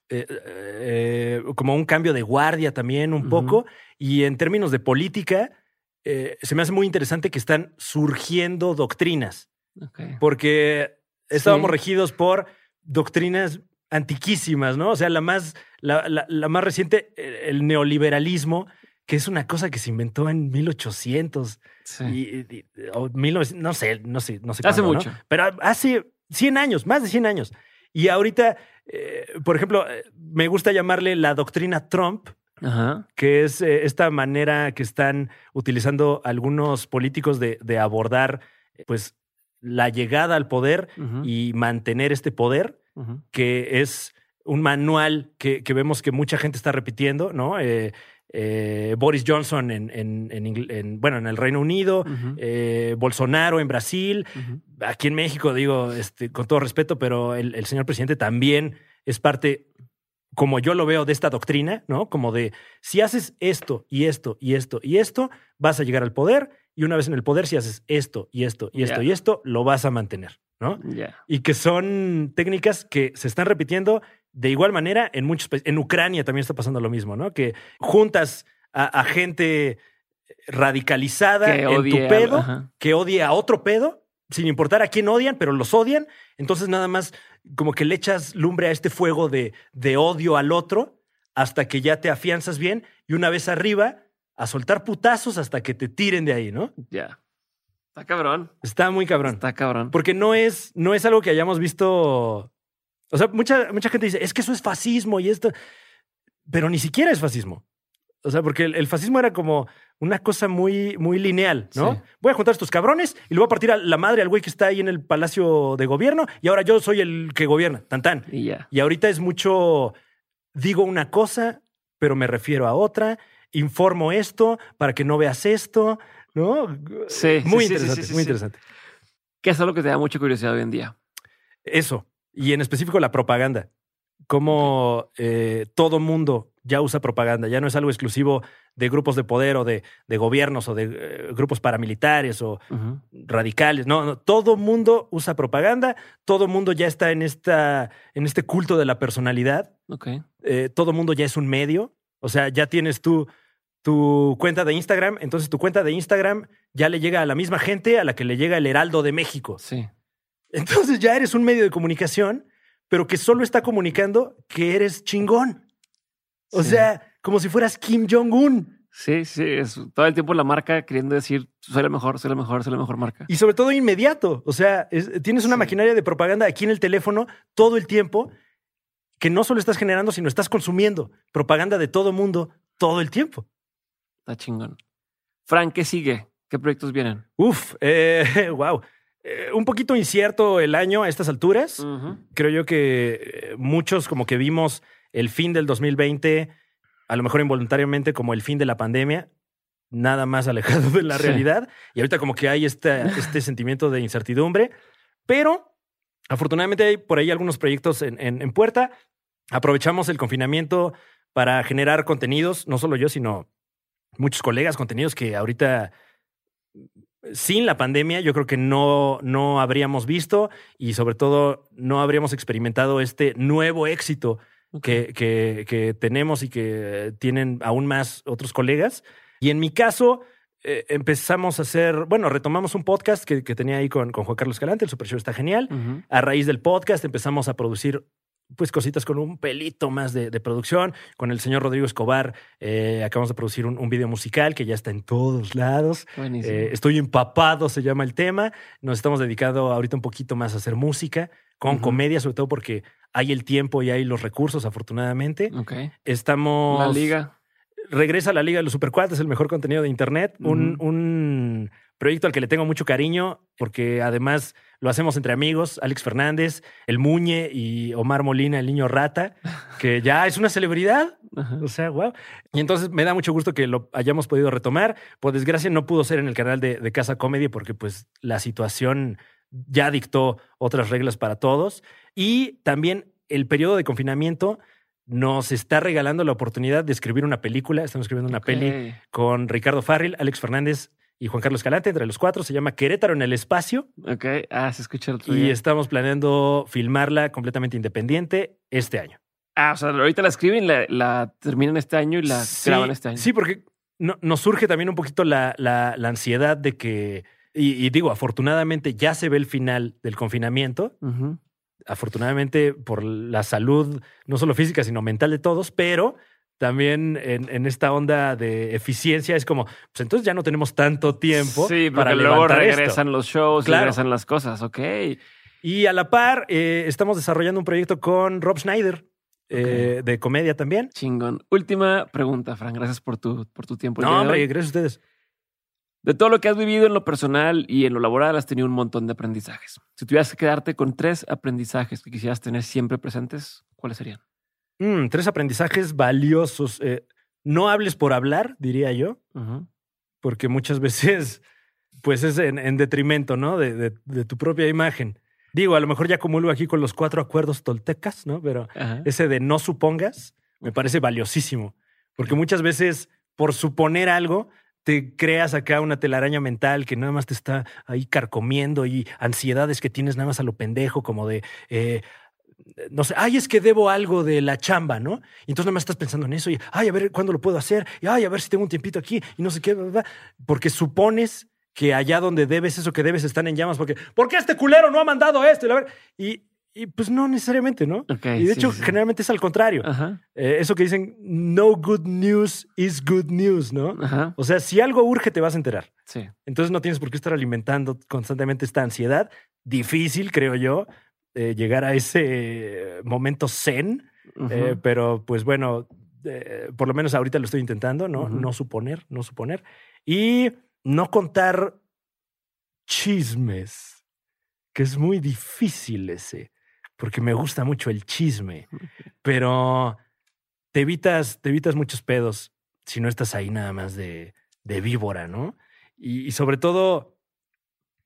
eh, eh, como un cambio de guardia también un poco. Y en términos de política, eh, se me hace muy interesante que están surgiendo doctrinas Porque estábamos Sí. regidos por doctrinas antiquísimas, ¿no? O sea, la más, la, la- la más reciente, eh, el neoliberalismo, que es una cosa que se inventó en 1800 Sí. y, y- o 1900, no sé, no sé, no sé. Hace cuándo, ¿no? mucho. Pero hace 100 años, más de 100 años. Y ahorita, eh, por ejemplo, eh, me gusta llamarle la doctrina Trump, Ajá. que es eh, esta manera que están utilizando algunos políticos de, de abordar, pues, la llegada al poder y mantener este poder, que es un manual que, que vemos que mucha gente está repitiendo, ¿no? Eh, eh, Boris Johnson en, en- en Ingl- en, bueno, en el Reino Unido, eh, Bolsonaro en Brasil, aquí en México, digo, este, con todo respeto, pero el, el señor presidente también es parte, como yo lo veo, de esta doctrina, ¿no? Como de, si haces esto y esto y esto y esto, vas a llegar al poder y una vez en el poder, si haces esto y esto y esto y esto, lo vas a mantener, ¿no? Y que son técnicas que se están repitiendo de igual manera en muchos países. En Ucrania también está pasando lo mismo, ¿no? Que juntas a, a gente radicalizada Que en odie tu pedo, ajá. que odia a otro pedo, sin importar a quién odian, pero los odian. Entonces nada más como que le echas lumbre a este fuego de, de odio al otro hasta que ya te afianzas bien y una vez arriba a soltar putazos hasta que te tiren de ahí, ¿no? Ya. Está cabrón. Está muy cabrón. Está cabrón. Porque no es, no es algo que hayamos visto. O sea, mucha, mucha gente dice, es que eso es fascismo y esto. Pero ni siquiera es fascismo. O sea, porque el, el fascismo era como una cosa muy, muy lineal, ¿no? Sí. Voy a juntar a estos cabrones y le voy a partir a la madre al güey que está ahí en el palacio de gobierno y ahora yo soy el que gobierna, tan tan. Y ya. Y ahorita es mucho, digo una cosa, pero me refiero a otra, informo esto para que no veas esto, ¿no? Sí, Muy sí, interesante, sí, muy interesante. Que es algo que te da mucha curiosidad hoy en día. Eso. Y en específico la propaganda. Cómo eh, todo mundo ya usa propaganda. Ya no es algo exclusivo de grupos de poder o de, de gobiernos o de eh, grupos paramilitares o radicales. No, no, todo mundo usa propaganda, todo mundo ya está en, esta, en este culto de la personalidad, Ok. eh, todo mundo ya es un medio. O sea, ya tienes tú tu cuenta de Instagram, entonces tu cuenta de Instagram ya le llega a la misma gente a la que le llega el Heraldo de México. Sí. Entonces ya eres un medio de comunicación, pero que solo está comunicando que eres chingón. O Sí. sea, como si fueras Kim Jong-un. Sí, sí. Es todo el tiempo la marca queriendo decir, soy la mejor, soy la mejor, soy la mejor marca. Y sobre todo inmediato. O sea, es- tienes una Sí. maquinaria de propaganda aquí en el teléfono todo el tiempo que no solo estás generando, sino estás consumiendo propaganda de todo mundo todo el tiempo. Está chingón. Frank, ¿qué sigue? ¿Qué proyectos vienen? Uf, eh, wow. Eh, un poquito incierto el año a estas alturas. Creo yo que eh, muchos como que vimos el fin del 2020, a lo mejor involuntariamente como el fin de la pandemia, nada más alejado de la Sí. realidad. Y ahorita como que hay este, este sentimiento de incertidumbre, pero afortunadamente hay por ahí algunos proyectos en, en- en puerta. Aprovechamos el confinamiento para generar contenidos, no solo yo, sino muchos colegas, contenidos que ahorita sin la pandemia yo creo que no, no habríamos visto y sobre todo no habríamos experimentado este nuevo éxito que, que- que tenemos y que tienen aún más otros colegas. Y en mi caso, eh, empezamos a hacer, bueno, retomamos un podcast que, que tenía ahí con, con Juan Carlos Calante, el Super Show está genial. A raíz del podcast empezamos a producir pues cositas con un pelito más de, de producción. Con el señor Rodrigo Escobar eh, acabamos de producir un, un video musical que ya está en todos lados. Buenísimo. Eh, estoy empapado, se llama el tema. Nos estamos dedicando ahorita un poquito más a hacer música, con comedia, sobre todo porque hay el tiempo y hay los recursos, afortunadamente. ok. Estamos. La liga. Regresa a la Liga de los Supercuates, el mejor contenido de Internet. un, un proyecto al que le tengo mucho cariño, porque además lo hacemos entre amigos. Alex Fernández, el Muñe y Omar Molina, el niño rata, que ya es una celebridad. Ajá. O sea, wow. Y entonces me da mucho gusto que lo hayamos podido retomar. Por desgracia no pudo ser en el canal de, de Casa Comedy porque pues la situación ya dictó otras reglas para todos. Y también el periodo de confinamiento nos está regalando la oportunidad de escribir una película. Estamos escribiendo una peli con Ricardo Farril, Alex Fernández y Juan Carlos Calante, entre los cuatro. Se llama Querétaro en el espacio. Ok. Ah, se escucha el otro Y día. estamos planeando filmarla completamente independiente este año. Ah, o sea, ahorita la escriben, la, la terminan este año y la Sí, graban este año. Sí, porque no- nos surge también un poquito la, la- la ansiedad de que, y, y digo, afortunadamente ya se ve el final del confinamiento, afortunadamente por la salud, no solo física, sino mental de todos, pero también en, en esta onda de eficiencia es como, pues entonces ya no tenemos tanto tiempo Sí, porque para luego esto. regresan los shows, Claro. regresan las cosas. Ok. Y a la par, eh, estamos desarrollando un proyecto con Rob Schneider, eh, de comedia también. Chingón. Última pregunta, Fran. Gracias por tu, por tu tiempo. No, hombre, gracias a ustedes. De todo lo que has vivido en lo personal y en lo laboral, has tenido un montón de aprendizajes. Si tuvieras que quedarte con tres aprendizajes que quisieras tener siempre presentes, ¿cuáles serían? Mm, tres aprendizajes valiosos. Eh, no hables por hablar, diría yo, porque muchas veces, pues es en, en detrimento, ¿no? De, de- de tu propia imagen. Digo, a lo mejor ya comulgo aquí con los cuatro acuerdos toltecas, ¿no? Pero Ajá. ese de no supongas me parece valiosísimo, porque muchas veces por suponer algo te creas acá una telaraña mental que nada más te está ahí carcomiendo y ansiedades que tienes nada más a lo pendejo, como de, eh, no sé, ay, es que debo algo de la chamba, ¿no? Y entonces nada más estás pensando en eso y, ay, a ver cuándo lo puedo hacer, y ay, a ver si tengo un tiempito aquí y no sé qué, bla, porque supones que allá donde debes eso que debes están en llamas, porque, ¿por qué este culero no ha mandado esto? Y, y, pues no necesariamente, ¿no? Ok, y de sí, hecho, sí. generalmente es al contrario. Ajá. Eh, eso que dicen, no good news is good news, ¿no? Ajá. O sea, si algo urge, te vas a enterar. Sí. Entonces no tienes por qué estar alimentando constantemente esta ansiedad. Difícil, creo yo, eh, llegar a ese momento zen, eh, pero pues bueno, eh, por lo menos ahorita lo estoy intentando, ¿no? No suponer, no suponer. Y no contar chismes, que es muy difícil ese, porque me gusta mucho el chisme, pero te evitas, te evitas muchos pedos si no estás ahí nada más de, de víbora, ¿no? Y, y sobre todo,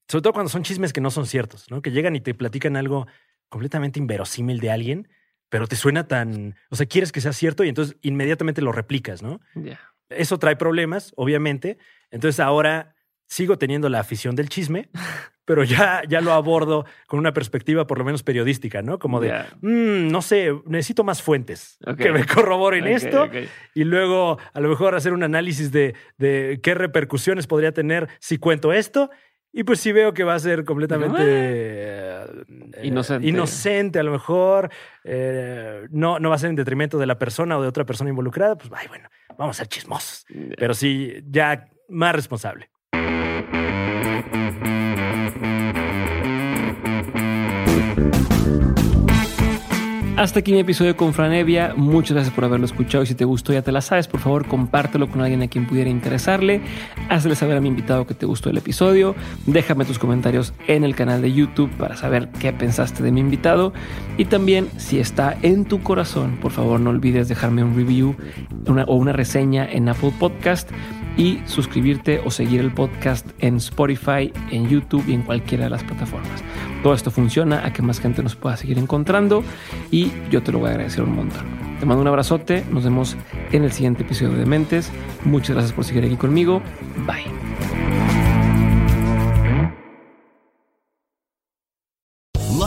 sobre todo cuando son chismes que no son ciertos, ¿no? Que llegan y te platican algo completamente inverosímil de alguien, pero te suena tan, o sea, quieres que sea cierto y entonces inmediatamente lo replicas, ¿no? Ya. Eso trae problemas, obviamente. Entonces ahora sigo teniendo la afición del chisme, pero ya, ya lo abordo con una perspectiva por lo menos periodística, ¿no? Como de. "Mm, no sé, necesito más fuentes que me corroboren esto y luego a lo mejor hacer un análisis de, de qué repercusiones podría tener si cuento esto. Y pues si veo que va a ser completamente eh, Inocente. inocente, a lo mejor, eh, no, no va a ser en detrimento de la persona o de otra persona involucrada, pues ay, bueno, vamos a ser chismosos. Pero sí, ya más responsable. Hasta aquí mi episodio con Franevia. Muchas gracias por haberlo escuchado y si te gustó ya te la sabes, por favor compártelo con alguien a quien pudiera interesarle. Hazle saber a mi invitado que te gustó el episodio. Déjame tus comentarios en el canal de YouTube para saber qué pensaste de mi invitado. Y también, si está en tu corazón, por favor no olvides dejarme un review o una reseña en Apple Podcast y suscribirte o seguir el podcast en Spotify, en YouTube y en cualquiera de las plataformas. Todo esto funciona a que más gente nos pueda seguir encontrando y yo te lo voy a agradecer un montón. Te mando un abrazote, nos vemos en el siguiente episodio de Mentes. Muchas gracias por seguir aquí conmigo. Bye.